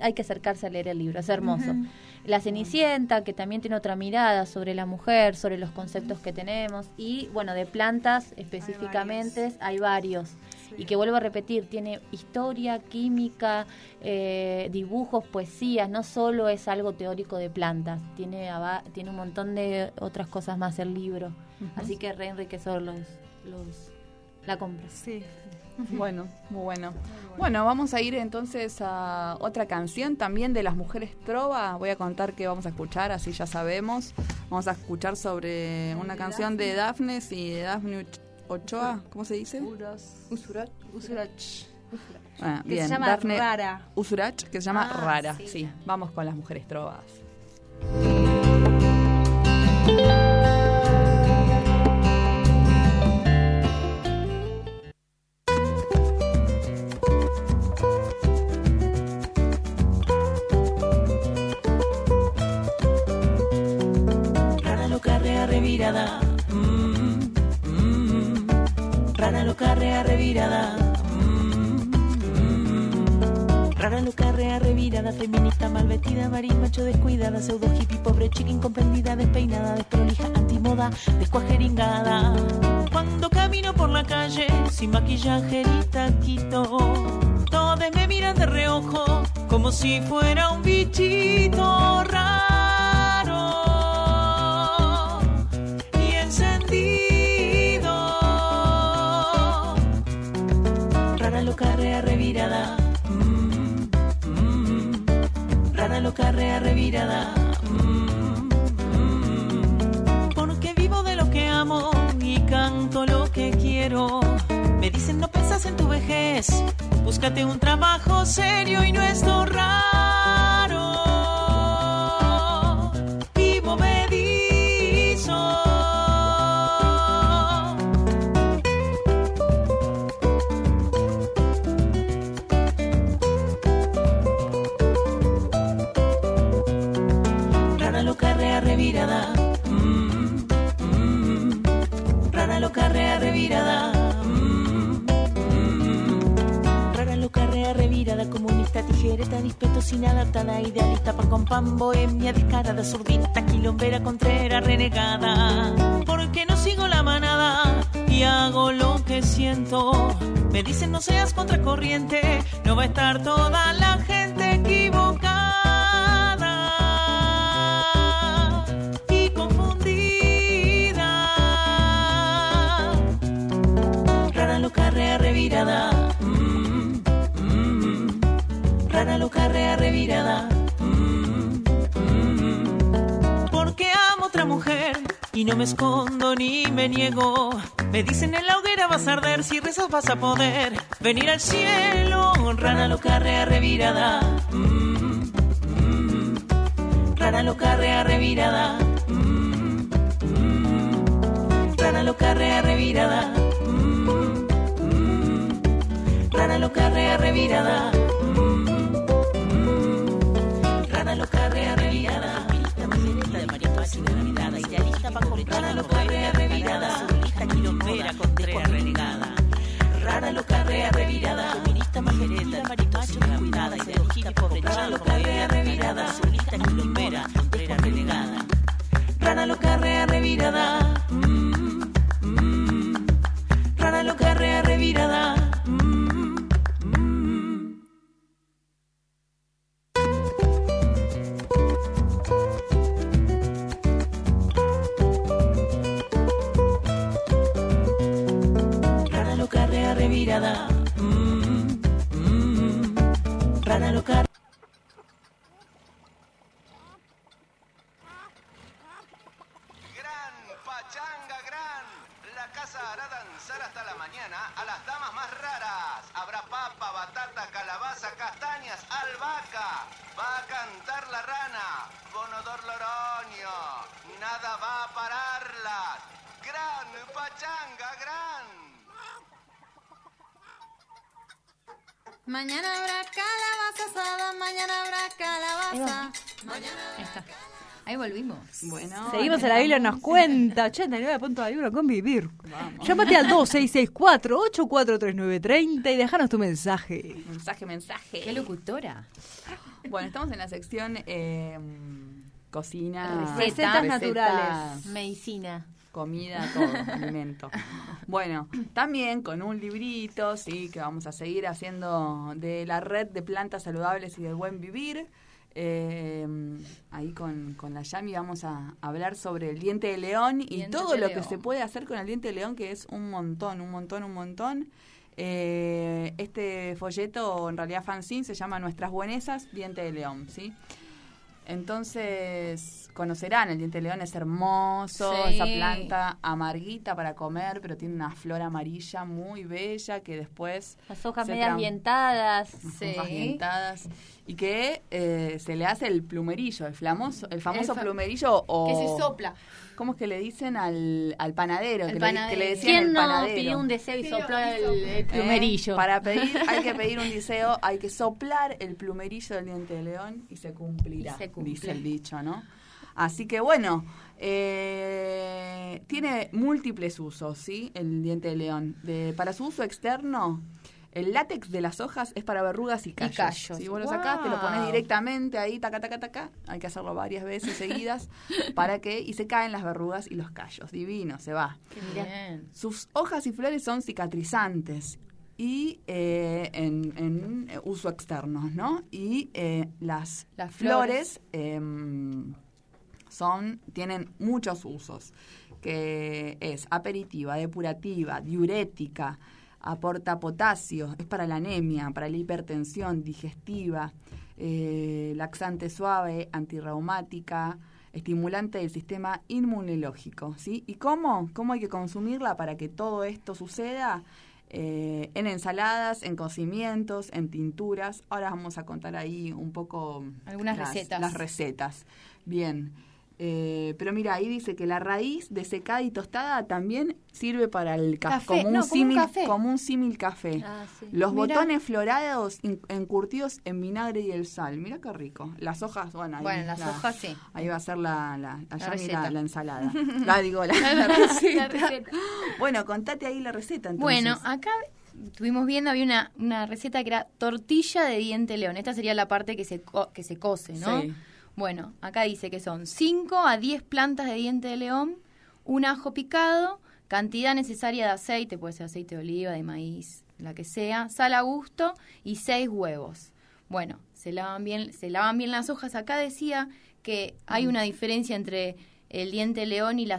hay que acercarse a leer el libro, es hermoso. La Cenicienta, que también tiene otra mirada sobre la mujer, sobre los conceptos que tenemos, y bueno, de plantas específicamente hay varios. Y que vuelvo a repetir, tiene historia, química, eh, dibujos, poesías, no solo es algo teórico de plantas, tiene, tiene un montón de otras cosas más el libro. Así que re enriquecedor los, los, la compra. Sí. Bueno, muy bueno. Bueno, vamos a ir entonces a otra canción también de las mujeres trova. Voy a contar que vamos a escuchar, así ya sabemos. Vamos a escuchar sobre una canción de Daphnes y de Daphne Ochoa, ¿cómo se dice? Usurach. Usurach. Ah, que se llama Rara. Usurach, que se llama ah, Rara. sí, vamos con las mujeres trovas. Rea revirada. Mm, rara loca, rea revirada, feminista mal vestida, macho descuidada, pseudo hippie, pobre chica incomprendida, despeinada, desprolija, antimoda, descuajeringada. Cuando camino por la calle sin maquillaje ni taquito, todos me miran de reojo como si fuera un bichito raro Rara loca, rea revirada. Mm, mm. Porque vivo de lo que amo y canto lo que quiero. Me dicen no pensás en tu vejez, búscate un trabajo serio y no esto comunista, tijereta, dispeto sin adaptada, idealista, pan con pan, bohemia, descarada, zurdita, quilombera, contrera, renegada. Porque no sigo la manada y hago lo que siento. Me dicen no seas contracorriente, no va a estar toda la gente Mm, mm. Porque amo otra mujer y no me escondo ni me niego. Me dicen en la hoguera vas a arder, si rezas vas a poder venir al cielo. Rara loca, rea revirada. Mm, mm. Rara loca, rea revirada. Mm, mm. Rara loca, rea revirada. Mm, mm. Rara loca, rea revirada. Mm, María Fácil de Navidad, idealista para comprar la loca, rea revirada. Lista quilombera, contrera, renegada. Rara loca, rea revirada. Feminista, majereta, marimacho, cuidada, ideología, pobre Rara loca, rea revirada. Lista quilombera, contrera, renegada. Rara loca, rea revirada. Mañana habrá calabaza asada, mañana habrá calabaza. Ahí está. Ahí volvimos. Bueno. Seguimos en la Biblia, nos cuenta 89.1 convivir. Llámate al 2664-843930 y déjanos tu mensaje. Mensaje, mensaje. Qué locutora. Bueno, estamos en la sección eh, cocina. Recetas naturales. Medicina. Comida, todo, alimento. Bueno, también con un librito, sí, que vamos a seguir haciendo de la red de plantas saludables y del buen vivir. Eh, ahí con, con la Yami vamos a hablar sobre el diente de león y Diente todo lo que se puede hacer con el diente de león, que es un montón, un montón, un montón. Eh, este folleto, en realidad fanzine, se llama Nuestras Buenesas, Diente de León, ¿sí? Entonces, conocerán, el diente de león es hermoso, Sí. esa planta amarguita para comer, pero tiene una flor amarilla muy bella que después... Las hojas dientadas. unas Sí. hojas dientadas, y que eh, se le hace el plumerillo, el, famoso, el famoso El fa- plumerillo o... Que se sopla. ¿Cómo es que le dicen al, al panadero? El que, le, que panadero. le decían ¿Quién el no panadero. pidió un deseo y sopló el, el ¿Eh? plumerillo? Para pedir, hay que pedir un deseo, hay que soplar el plumerillo del diente de león y se cumplirá, Y se cumple. dice el dicho, ¿no? Así que bueno, eh, tiene múltiples usos, ¿sí? El diente de león. De, para su uso externo, El látex de las hojas es para verrugas y callos. Si vos lo sacás, te lo pones directamente ahí, taca, taca, taca. Hay que hacerlo varias veces seguidas para que... Y se caen las verrugas y los callos. Divino, se va. Qué bien. Sus hojas y flores son cicatrizantes y eh, en, uso externo, ¿no? Y eh, las, Las flores, em, son tienen muchos usos, que es aperitiva, depurativa, diurética, aporta potasio, es para la anemia, para la hipertensión, digestiva, eh, laxante suave, antirreumática, estimulante del sistema inmunológico, ¿sí? ¿Y cómo? ¿Cómo hay que consumirla para que todo esto suceda? Eh, en ensaladas, en cocimientos, en tinturas. Ahora vamos a contar ahí un poco Algunas las, recetas. Las recetas. Bien. Eh, pero mira, ahí dice que la raíz desecada y tostada también sirve para el ca- Café, como, un no, como un símil, café. como un símil café. Ah, sí. Los botones florados encurtidos en vinagre y el sal. Mira qué rico. Las hojas, bueno, ahí, Bueno, las la- hojas sí. Ahí va a ser la, la, la, la- la ensalada. La digo, receta. Bueno, contate ahí la receta entonces. Bueno, acá estuvimos viendo, había una, una receta que era tortilla de diente león. Esta sería la parte que se, co- que se cose, ¿no? Sí. Bueno, acá dice que son 5 a 10 plantas de diente de león, un ajo picado, cantidad necesaria de aceite, puede ser aceite de oliva, de maíz, la que sea, sal a gusto y 6 huevos. Bueno, se lavan bien, se lavan bien las hojas. Acá decía que hay Mm. una diferencia entre el diente león y la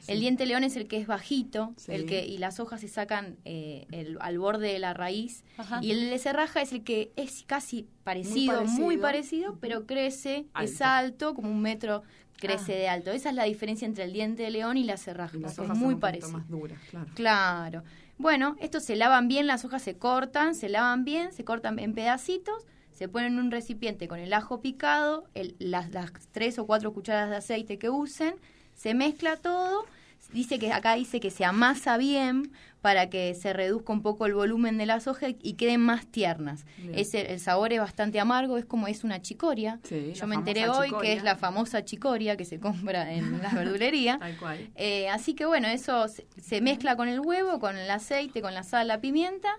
sí. El diente león es el que es bajito, Sí. el que y las hojas se sacan eh, el- al borde de la raíz. Ajá. Y el de serraja es el que es casi parecido, muy parecido. parecido, pero crece, es Alto. como un metro crece Ah. de alto. Esa es la diferencia entre el diente de león y la serraja. Y las son hojas muy son un poquito parecidos. más duras, claro. Claro. Bueno, estos se lavan bien, las hojas se cortan, se lavan bien, se cortan en pedacitos, se ponen en un recipiente con el ajo picado, el- las, las tres o cuatro cucharadas de aceite que usen, se mezcla todo. Dice que acá dice que se amasa bien para que se reduzca un poco el volumen de las hojas y queden más tiernas. Es el, el sabor es bastante amargo, es como es una chicoria. Sí, Yo me enteré hoy chicoria. que es la famosa chicoria que se compra en la verdulería. Tal cual. Eh, así que bueno, eso se, se mezcla con el huevo, con el aceite, con la sal, la pimienta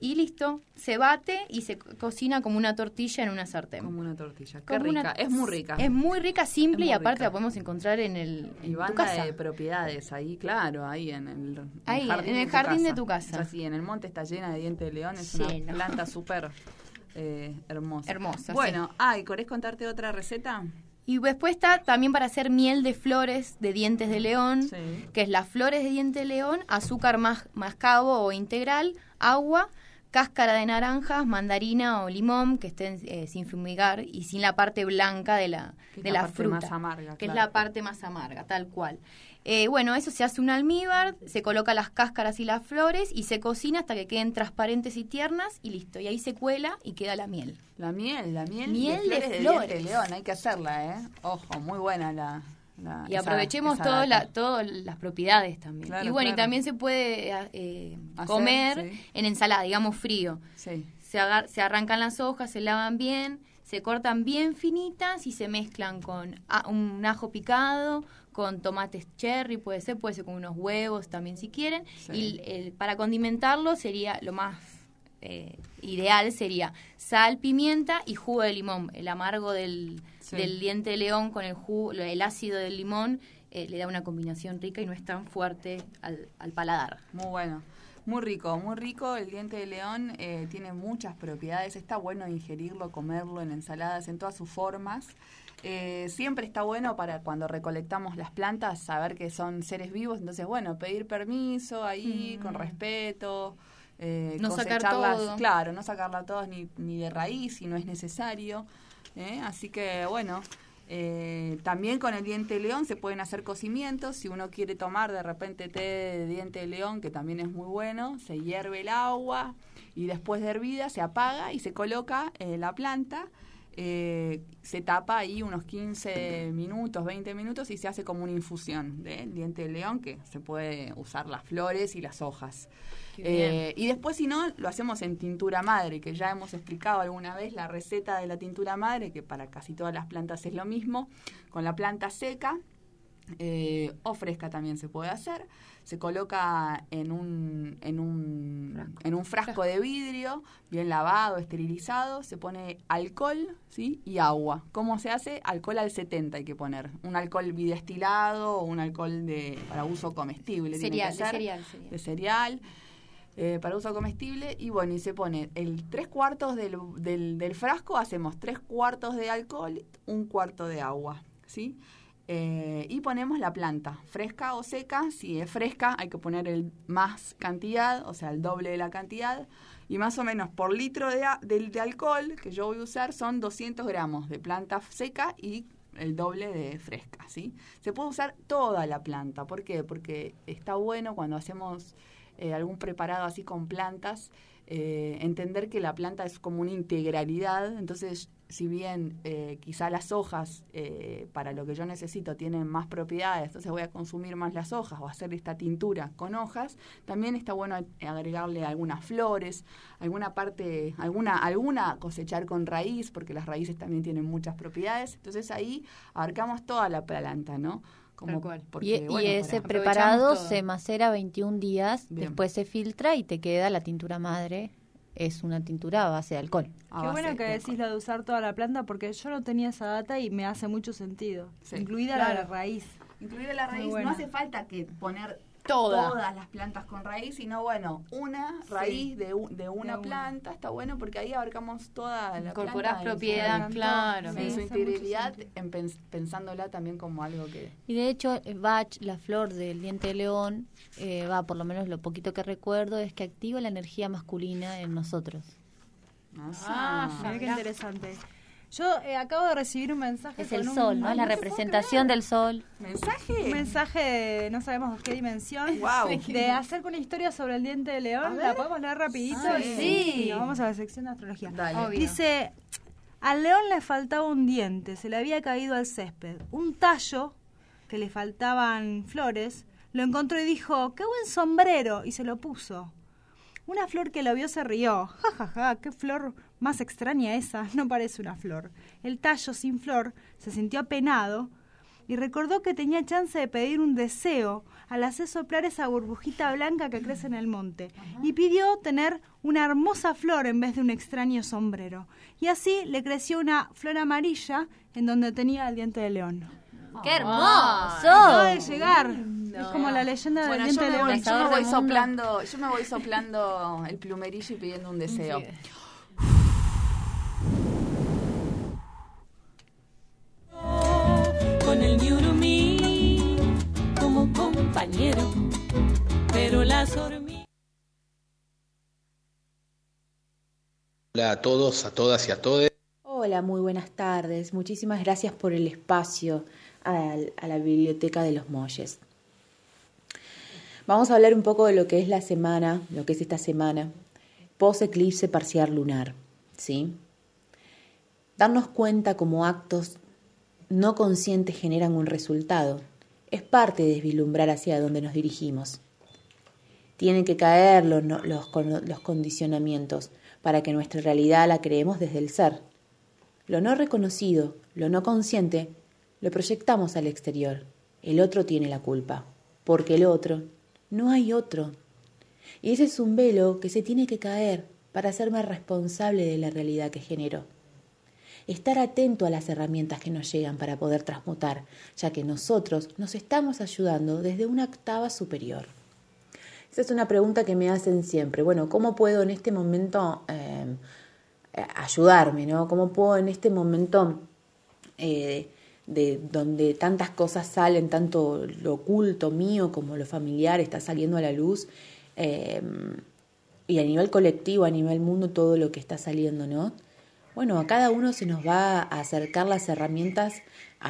y listo. Se bate y se co- cocina como una tortilla en una sartén. Como una tortilla. Qué Como rica. una- Es muy rica. Es muy rica, simple y aparte rica. la podemos encontrar en el Y en tu banda casa. de propiedades ahí, claro, ahí en el, en Ahí, en el jardín de tu casa. En el monte está llena de diente de león, es Sí, una no. planta súper eh, hermosa. Hermosa, Bueno, ay, ¿querés contarte otra receta? Y después está también para hacer miel de flores de dientes de león, Sí. que es las flores de diente de león, azúcar mas- mascabo o integral, agua, cáscara de naranjas, mandarina o limón, que estén eh, sin fumigar y sin la parte blanca de la, Que es de la la, parte fruta, más amarga, que es la parte más amarga, tal cual. Eh, bueno, eso se hace un almíbar, se coloca las cáscaras y las flores y se cocina hasta que queden transparentes y tiernas y listo. Y ahí se cuela y queda la miel. La miel, la miel, Miel de de, flores de, flores. diente león, hay que hacerla, ¿eh? Ojo, muy buena la... la- Y aprovechemos todas data. la, todas las propiedades también. Claro, y bueno, y también se puede eh, Hacer, comer sí. en ensalada, digamos frío. Sí. Se, agar- se arrancan las hojas, se lavan bien, se cortan bien finitas y se mezclan con a- un ajo picado, con tomates cherry, puede ser, puede ser con unos huevos también si quieren. Sí. Y el- para condimentarlo sería lo más eh, ideal sería sal, pimienta y jugo de limón. El amargo del, Sí. del diente de león con el jugo, el ácido del limón eh, le da una combinación rica y no es tan fuerte al, al paladar. Muy bueno. Muy rico, muy rico. El diente de león eh, tiene muchas propiedades. Está bueno ingerirlo, comerlo en ensaladas, en todas sus formas. Eh, siempre está bueno para cuando recolectamos las plantas saber que son seres vivos. Entonces, bueno, pedir permiso ahí, con respeto. Eh, No sacar cosecharlas- todo. Claro, no sacarla todas ni, ni de raíz si no es necesario. ¿eh? Así que, bueno, eh, también con el diente de león se pueden hacer cocimientos. Si uno quiere tomar de repente té de diente de león, que también es muy bueno, se hierve el agua y después de hervida se apaga y se coloca eh, la planta. Eh, se tapa ahí unos 15 minutos, 20 minutos y se hace como una infusión de diente de león que se puede usar las flores y las hojas. Eh, y después, si no, lo hacemos en tintura madre, que ya hemos explicado alguna vez la receta de la tintura madre, que para casi todas las plantas es lo mismo, con la planta seca. eh, o fresca también se puede hacer. Se coloca en un, en un, frasco. en un frasco de vidrio, bien lavado, esterilizado. Se pone alcohol ¿sí? y agua. ¿Cómo se hace? Alcohol al 70 hay que poner. Un alcohol bidestilado o un alcohol de, para uso comestible. Cereal, de cereal, cereal. De cereal. Eh, para uso comestible y bueno, y se pone el tres cuartos del, del, del frasco, hacemos tres cuartos de alcohol, un cuarto de agua, ¿sí? Eh, y ponemos la planta, fresca o seca. Si es fresca, hay que poner el más cantidad, o sea, el doble de la cantidad. Y más o menos por litro de, de, de alcohol que yo voy a usar son 200 gramos de planta seca y el doble de fresca, ¿sí? Se puede usar toda la planta. ¿Por qué? Porque está bueno cuando hacemos eh, algún preparado así con plantas, eh, entender que la planta es como una integralidad. Entonces, si bien eh, quizá las hojas eh, para lo que yo necesito tienen más propiedades, entonces voy a consumir más las hojas o hacer esta tintura con hojas, también está bueno agregarle algunas flores, alguna parte, alguna, alguna cosechar con raíz, porque las raíces también tienen muchas propiedades. Entonces ahí abarcamos toda la planta, ¿no? Como porque, y, ese preparado se macera 21 días, después se filtra y te queda la tintura madre es una tintura a base de alcohol. Qué bueno que decís lo de usar toda la planta porque yo no tenía esa data y me hace mucho sentido. incluida la raíz. Incluida la raíz. No hace falta que poner todas las plantas con raíz, sino bueno, una raíz de, de, una planta está bueno porque ahí abarcamos toda la Incorporás propiedad, claro. En su integridad, en pensándola también como algo que... Y de hecho, Bach, la flor del diente de león, eh, va, por lo menos lo poquito que recuerdo, es que activa la energía masculina en nosotros. Ah, ah qué interesante. Yo eh, acabo de recibir un mensaje. Es el sol, ¿no? La representación del sol. ¿Mensaje? Un mensaje, no sabemos qué dimensión. Wow. De hacer una historia sobre el diente de león. ¿La podemos leer rapidito? sí. Y vamos a la sección de astrología. Dice, al león le faltaba un diente, se le había caído al césped. Un tallo, que le faltaban flores, lo encontró y dijo, qué buen sombrero, y se lo puso. Una flor que lo vio se rió. Ja, ja, ja, qué flor más extraña esa, no parece una flor. El tallo sin flor se sintió apenado y recordó que tenía chance de pedir un deseo al hacer soplar esa burbujita blanca que crece en el monte y pidió tener una hermosa flor en vez de un extraño sombrero. Y así le creció una flor amarilla en donde tenía el diente de león. ¡Qué hermoso! Acaba de llegar. Es como la leyenda del diente de león. Yo me, voy soplando, yo me voy soplando el plumerillo y pidiendo un deseo. Con el ñurumí como compañero, pero las hormigas. Hola a todos, a todas y a todos. Hola, muy buenas tardes. Muchísimas gracias por el espacio a, la Biblioteca de los Molles. Vamos a hablar un poco de lo que es la semana, lo que es esta semana, post eclipse parcial lunar, ¿sí? Darnos cuenta como actos no conscientes generan un resultado es parte de vislumbrar hacia dónde nos dirigimos. Tienen que caer los, los, los condicionamientos para que nuestra realidad la creemos desde el ser. Lo no reconocido, lo no consciente, lo proyectamos al exterior. El otro tiene la culpa, porque el otro, no hay otro. Y ese es un velo que se tiene que caer para hacerme responsable de la realidad que genero. Estar atento a las herramientas que nos llegan para poder transmutar, ya que nosotros nos estamos ayudando desde una octava superior. Esa es una pregunta que me hacen siempre. Bueno, ¿cómo puedo en este momento eh, ayudarme? ¿no? ¿Cómo puedo en este momento eh, de donde tantas cosas salen, tanto lo oculto mío como lo familiar está saliendo a la luz, em, y a nivel colectivo, a nivel mundo, todo lo que está saliendo, ¿no? Bueno, a cada uno se nos va a acercar las herramientas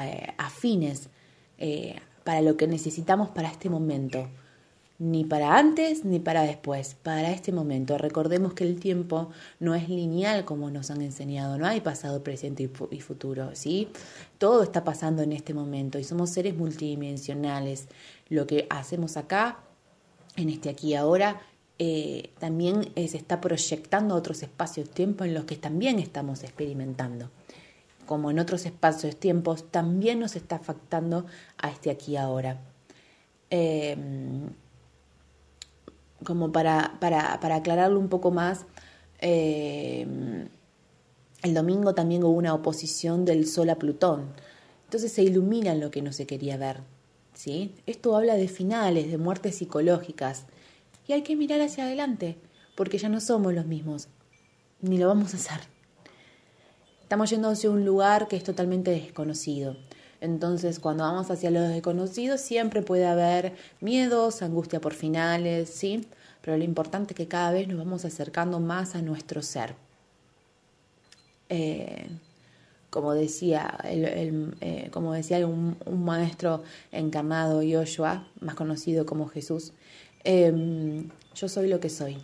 eh, afines eh, para lo que necesitamos para este momento ni para antes ni para después, para este momento. Recordemos que el tiempo no es lineal como nos han enseñado, no hay pasado, presente y futuro, ¿sí? Todo está pasando en este momento y somos seres multidimensionales. Lo que hacemos acá, en este aquí ahora, eh, también se está proyectando a otros espacios-tiempo en los que también estamos experimentando. como en otros espacios tiempos, también nos está afectando a este aquí ahora. Em, como para, para, para, aclararlo un poco más, em, el domingo también hubo una oposición del Sol a Plutón. Entonces se ilumina lo que no se quería ver. ¿sí? Esto habla de finales, de muertes psicológicas. Y hay que mirar hacia adelante, porque ya no somos los mismos, ni lo vamos a hacer. Estamos yendo hacia un lugar que es totalmente desconocido. Entonces, cuando vamos hacia lo desconocido, siempre puede haber miedos, angustia por finales, ¿sí? Pero lo importante es que cada vez nos vamos acercando más a nuestro ser. Eh, como decía, eh, como decía un, maestro encarnado, Yoshua, más conocido como Jesús, em, yo soy lo que soy.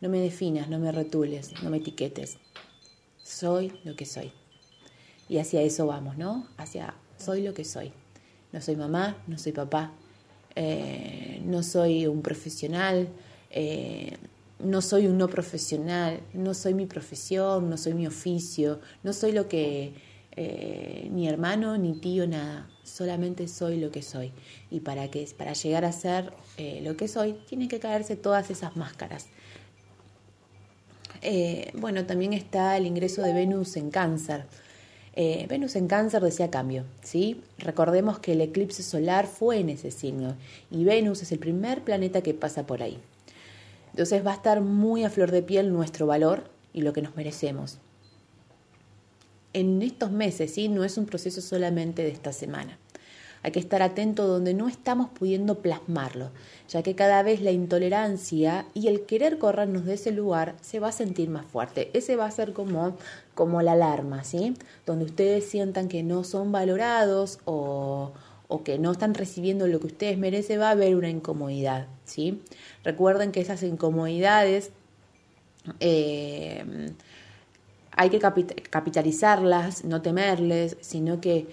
No me definas, no me retules, no me etiquetes. Soy lo que soy. Y hacia eso vamos, ¿no? Hacia soy lo que soy. No soy mamá, no soy papá, eh, no soy un profesional, no soy un no profesional, no soy mi profesión, no soy mi oficio, no soy lo que eh, ni hermano ni tío nada, solamente soy lo que soy. Y para que para llegar a ser eh, lo que soy, tienen que caerse todas esas máscaras. Eh, bueno, también está el ingreso de Venus en Cáncer. Venus en Cáncer decía cambio, ¿sí? Recordemos que el eclipse solar fue en ese signo y Venus es el primer planeta que pasa por ahí. Entonces va a estar muy a flor de piel nuestro valor y lo que nos merecemos. En estos meses, ¿sí? No es un proceso solamente de esta semana. Hay que estar atento donde no estamos pudiendo plasmarlo, ya que cada vez la intolerancia y el querer corrernos de ese lugar se va a sentir más fuerte. Ese va a ser como, como la alarma, ¿sí? Donde ustedes sientan que no son valorados o, o que no están recibiendo lo que ustedes merecen, va a haber una incomodidad, ¿sí? Recuerden que esas incomodidades eh, hay que capitalizarlas, no temerles, sino que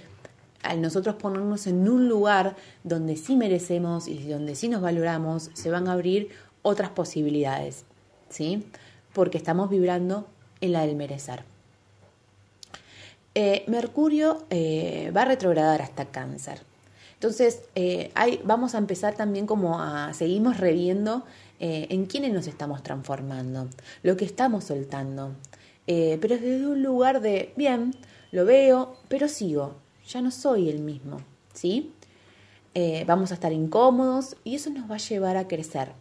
al nosotros ponernos en un lugar donde sí merecemos y donde sí nos valoramos, se van a abrir otras posibilidades, ¿sí? Porque estamos vibrando en la del merecer. Eh, Mercurio eh, va a retrogradar hasta cáncer. Entonces, eh, vamos a empezar también como a, seguimos reviendo eh, en quiénes nos estamos transformando, lo que estamos soltando. Pero desde un lugar de, bien, lo veo, pero sigo, ya no soy el mismo, ¿sí? vamos a estar incómodos y eso nos va a llevar a crecer.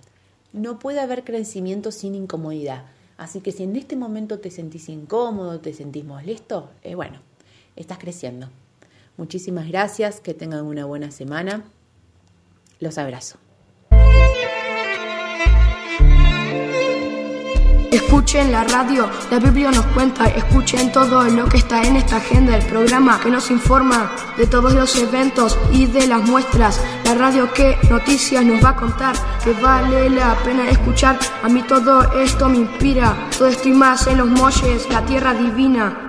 No puede haber crecimiento sin incomodidad. Así que si en este momento te sentís incómodo, te sentís molesto, bueno, estás creciendo. Muchísimas gracias, que tengan una buena semana. Los abrazo. Escuchen la radio, la Biblia nos cuenta, escuchen todo lo que está en esta agenda, el programa que nos informa de todos los eventos y de las muestras, la radio que noticias nos va a contar, que vale la pena escuchar, a mí todo esto me inspira, todo esto y más en los molles, la tierra divina.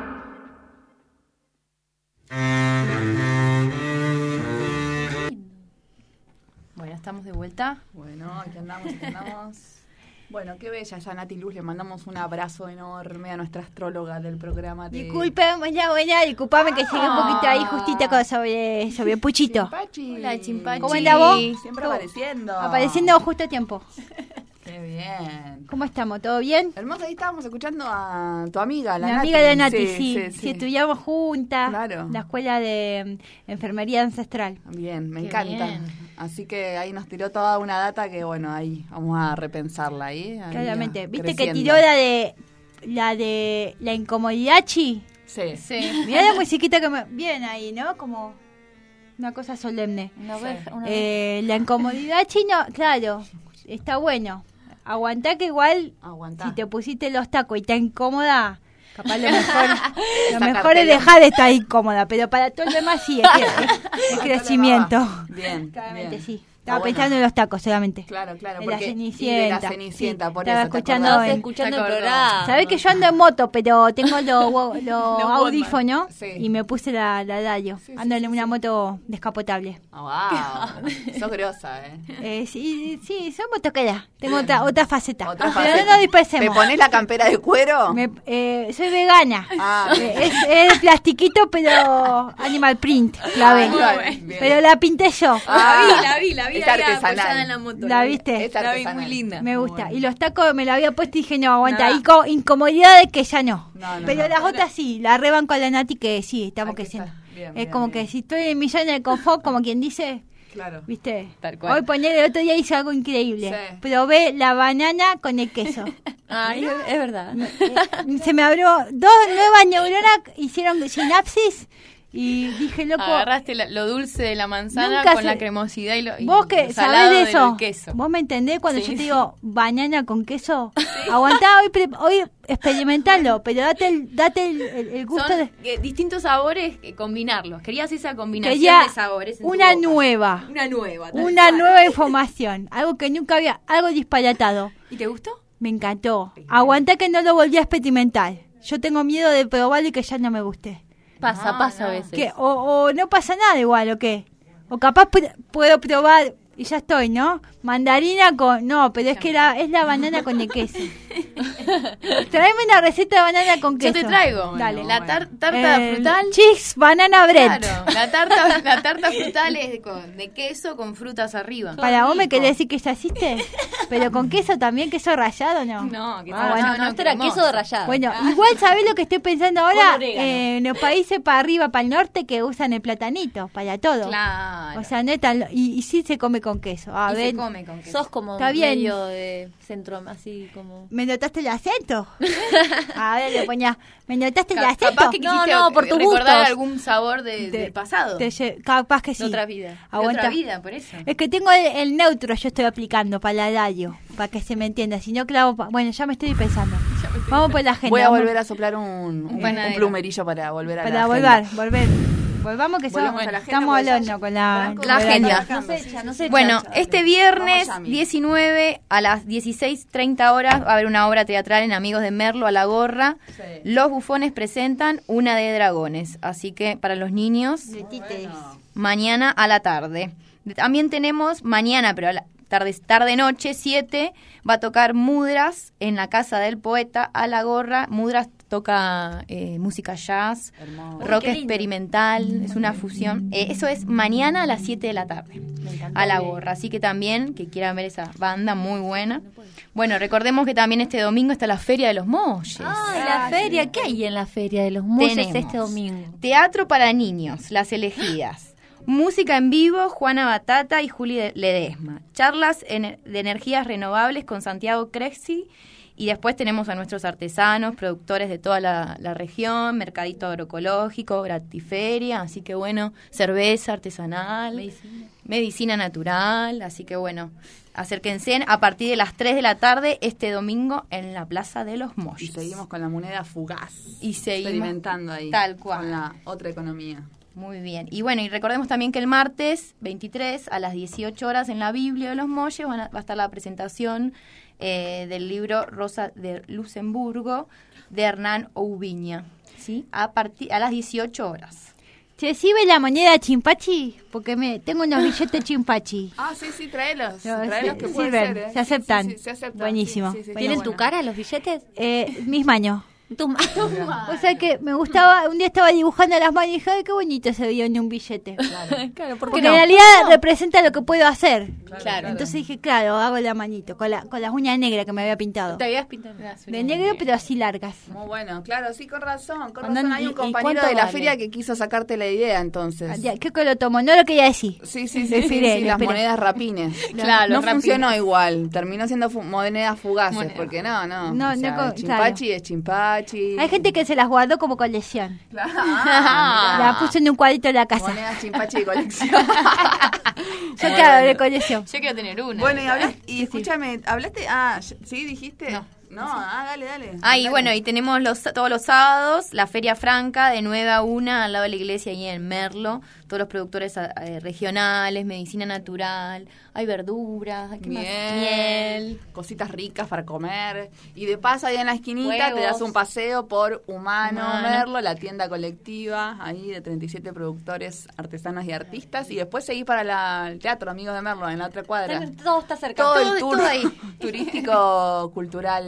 estamos de vuelta. Bueno, aquí andamos, aquí andamos. Bueno, qué bella ya Nati Luz, le mandamos un abrazo enorme a nuestra astróloga del programa. De... Disculpen, buena, buena, disculpame que llegué un poquito ahí justita con sobre, sobre Puchito. Hola, Chimpachi. ¿Cómo está vos? Siempre apareciendo. Apareciendo justo a tiempo. Qué bien. ¿Cómo estamos? ¿Todo bien? Hermosa, ahí estábamos escuchando a tu amiga, la Mi amiga de Nati, sí. Sí, estudiamos juntas. Claro. La escuela de mm, enfermería ancestral. Bien, me encanta. Así que ahí nos tiró toda una data que, bueno, ahí vamos a repensarla ahí. Claramente. ¿Viste que tiró la de la de la incomodidad, chi? Sí. sí. Mirá la musiquita que me... Bien ahí, ¿no? Como una cosa solemne. eh, la incomodidad chino, claro, está bueno. Aguantá que igual, si te pusiste los tacos y te incómoda, capaz lo mejor, lo mejor es dejar de estar incómoda, pero para todo el demás sí, es, crecimiento. Bien, Claramente sí. Estaba pensando en los tacos solamente. Claro, claro. En la Cenicienta. la Cenicienta, Sí, por estaba eso. ¿te escuchando en- escuchando el programa. Sabés que yo ando en moto, pero tengo los Los audífonos Sí. y me puse la, la radio. ando en una moto descapotable. Ah, wow. Sos grosa, ¿eh? Eh, sí, sí, soy motoquera. Tengo otra, otra faceta. Otra Pero faceta. no nos dispersemos. ¿Te pones la campera de cuero? Me- eh, soy vegana. Ah. Eh, es, es de plastiquito, pero animal print, la Ah, ven. Pero la pinté yo. Ah, La vi, la vi, la vi Es artesanal. en la moto. ¿La vi. viste? Es La vi artesanal. muy linda. Me gusta. Y los tacos me la había puesto y dije, no, aguanta. No. Y co- incomodidad de que ya no. No, no, Pero no. las otras sí, la reban con la Nati que sí, estamos que. Bien, es bien, como bien. que si estoy en mi zona de confort, como quien dice, Claro. ¿viste? Tal cual. Hoy poner el otro día hice algo increíble. Sí. Probé la banana con el queso. Ay, es verdad. Se me abrió dos nuevas neuronas, hicieron sinapsis y dije, loco, Agarraste la- lo dulce de la manzana con se- la cremosidad y lo y vos que sabés de del eso, queso. vos me entendés cuando Sí, yo te sí. digo banana con queso, aguantá hoy, hoy experimentalo, pero date el, date el, el- el gusto Son de... distintos sabores, eh, combinarlos. Querías esa combinación Quería de sabores. una nueva, Una nueva. una cual. nueva información, algo que nunca había, algo disparatado. ¿Y te gustó? Me encantó. Aguantá que no lo volví a experimentar. Yo tengo miedo de probarlo y que ya no me guste. Pasa, No, pasa a veces. O, o no pasa nada igual, ¿o qué? O capaz puedo probar y ya estoy, ¿no? Mandarina con... No, pero es que la, es la banana con el queso. Tráeme una receta de banana con queso. Yo te traigo. Dale. La tar- tarta El frutal. Cheese banana bread. Claro, la tarta, la tarta frutal es de, con- de queso con frutas arriba. Para vos me querés decir que ya hiciste, pero con queso también, queso rallado, ¿no? No, que Ah, bueno. no, no, esto era queso de rallado. Bueno, igual sabés lo que estoy pensando ahora. Eh, en los países para arriba, para el norte, que usan el platanito para todo. Claro. O sea, no es tan lo- y, y sí se come con queso. A Y se ver, con. Sos como Está bien. medio de centro, así como... ¿me notaste el acento? A ver, le ponía, ¿me notaste el Ca- acento? Capaz que No, quisiste no, por tus recordar gustos. algún sabor de, De- del pasado. Te lle- capaz que sí. De otra vida. De Aguanta. otra vida, por eso. Es que tengo el, el neutro, yo estoy aplicando para la radio, para que se me entienda. Si no, clavo. pa- Bueno, ya me estoy pensando. Vamos por la agenda. Voy a vamos- volver a soplar un, un, un panadero. plumerillo para volver a Para la volver, agenda. volver. Volvamos que Volvamos somos- a la agenda, estamos ya- hablando con la, La agenda. No se echa, no se echa. Bueno, este viernes Vamos, Yami. 19 a las 16.30 horas va a haber una obra teatral en Amigos de Merlo a la gorra. Sí. Los bufones presentan una de dragones, así que para los niños De mañana a la tarde. También tenemos mañana, pero a la tarde, tarde noche, 7, va a tocar Mudras en la casa del poeta a la gorra. Mudras toca eh, música jazz, Hermoso. rock experimental, es una fusión. Eh, eso es mañana a las 7 de la tarde a la gorra. Así que también, que quieran ver esa banda muy buena. Bueno, recordemos que también este domingo está la Feria de los Molles. Ay, la feria, ¿qué hay en la feria de los molles Tenemos este domingo? Teatro para niños, las elegidas. Música en vivo, Juana Batata y Juli de- Ledesma. Charlas de energías renovables con Santiago Crexi. Y después tenemos a nuestros artesanos, productores de toda la, la región, mercadito agroecológico, gratiferia, así que bueno, cerveza artesanal, medicina, natural, así que bueno, acérquense a partir de las 3 de la tarde este domingo en la Plaza de los Y Molles. seguimos con la moneda fugaz. Y seguimos experimentando ahí. tal cual. Con la otra economía. Muy bien. Y bueno, y recordemos también que el martes 23 a las 18 horas en la Biblia de los Molles va a estar la presentación eh, del libro Rosa de Luxemburgo de Hernán Oubiña. ¿Sí? A, partir a las 18 horas. ¿Se sirve la moneda chimpachi? Porque me tengo unos billetes chimpachi. Ah, sí, sí, tráelos. No, tráelos sí, que sirven, ser, ¿eh? se aceptan. Sí, sí, se aceptan. Buenísimo. Sí, sí, sí, ¿Tienen bueno. tu cara los billetes? Eh, mis manos. Tu ma- O sea que me gustaba, un día estaba dibujando las manos y dije, ay, qué bonito se veía en un billete. Claro, ¿por Porque no? en realidad representa lo que puedo hacer. Claro. Entonces dije, claro, hago la manito, con, la, con las uñas negras que me había pintado. Te habías pintado De negro, pero así largas. Muy bueno, claro, sí, con razón. Con razón, hay y- un compañero cuánto de la vale? feria que quiso sacarte la idea, entonces. ¿Qué lo tomo? No lo quería decir. Sí, sí, sí, sí, sí, las monedas rapines. Claro, no rapines. funcionó igual, terminó siendo fu- monedas fugaces, Moneda. porque no, no. No, o sea, no chimpachi es chimpachi. Hay gente que se las guardó como colección. Ah, La puso en un cuadrito de la casa. Monedas chimpachi de colección. Yo claro, de colección. Yo quiero tener una. bueno, y, hablaste, y escúchame, ¿hablaste? Ah, sí, dijiste. No. No, ah, dale, dale. Ah, y bueno, y tenemos los, todos los sábados la Feria Franca de 9 a 1 al lado de la iglesia ahí en Merlo. Todos los productores eh, regionales, medicina natural, hay verduras, hay. Miel, miel. cositas ricas para comer. Y de paso, ahí en la esquinita, te das un paseo por Humano, Humano. Merlo, la tienda colectiva, ahí de 37 productores, artesanos y artistas. Y después seguís para la- el teatro, Amigos de Merlo, en la otra cuadra. Todo está cerca. Todo, Todo- el tour todo ahí. turístico, cultural,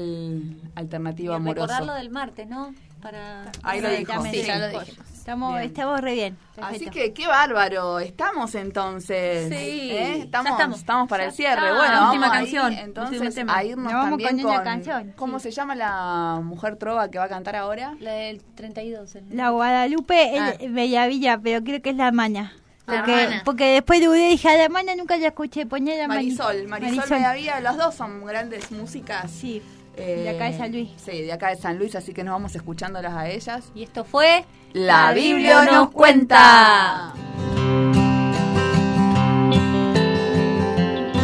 alternativo, Y amoroso. recordarlo del martes, ¿no? Para... Ahí lo dijo. Sí, ya lo dijimos. Estamos, Bien. estamos re bien. Así que qué bárbaro, estamos entonces. Sí, ¿Eh? ya Estamos, estamos. para Ya el cierre. está. Bueno, Última vamos ahí, canción, entonces a irnos Nos vamos también con una con canción, ¿Cómo se llama la mujer trova que va a cantar ahora? La del 32. el- La Guadalupe Ah. es Bellavilla, pero creo que es la maña. La Porque, porque después dudé y dije, a la maña nunca la escuché, poné la Marisol, Maña. Marisol, Bellavilla, los dos son grandes músicas. Sí, eh, de acá de San Luis. Sí, de acá de San Luis, así que nos vamos escuchándolas a ellas. Y esto fue... La La Biblia nos cuenta.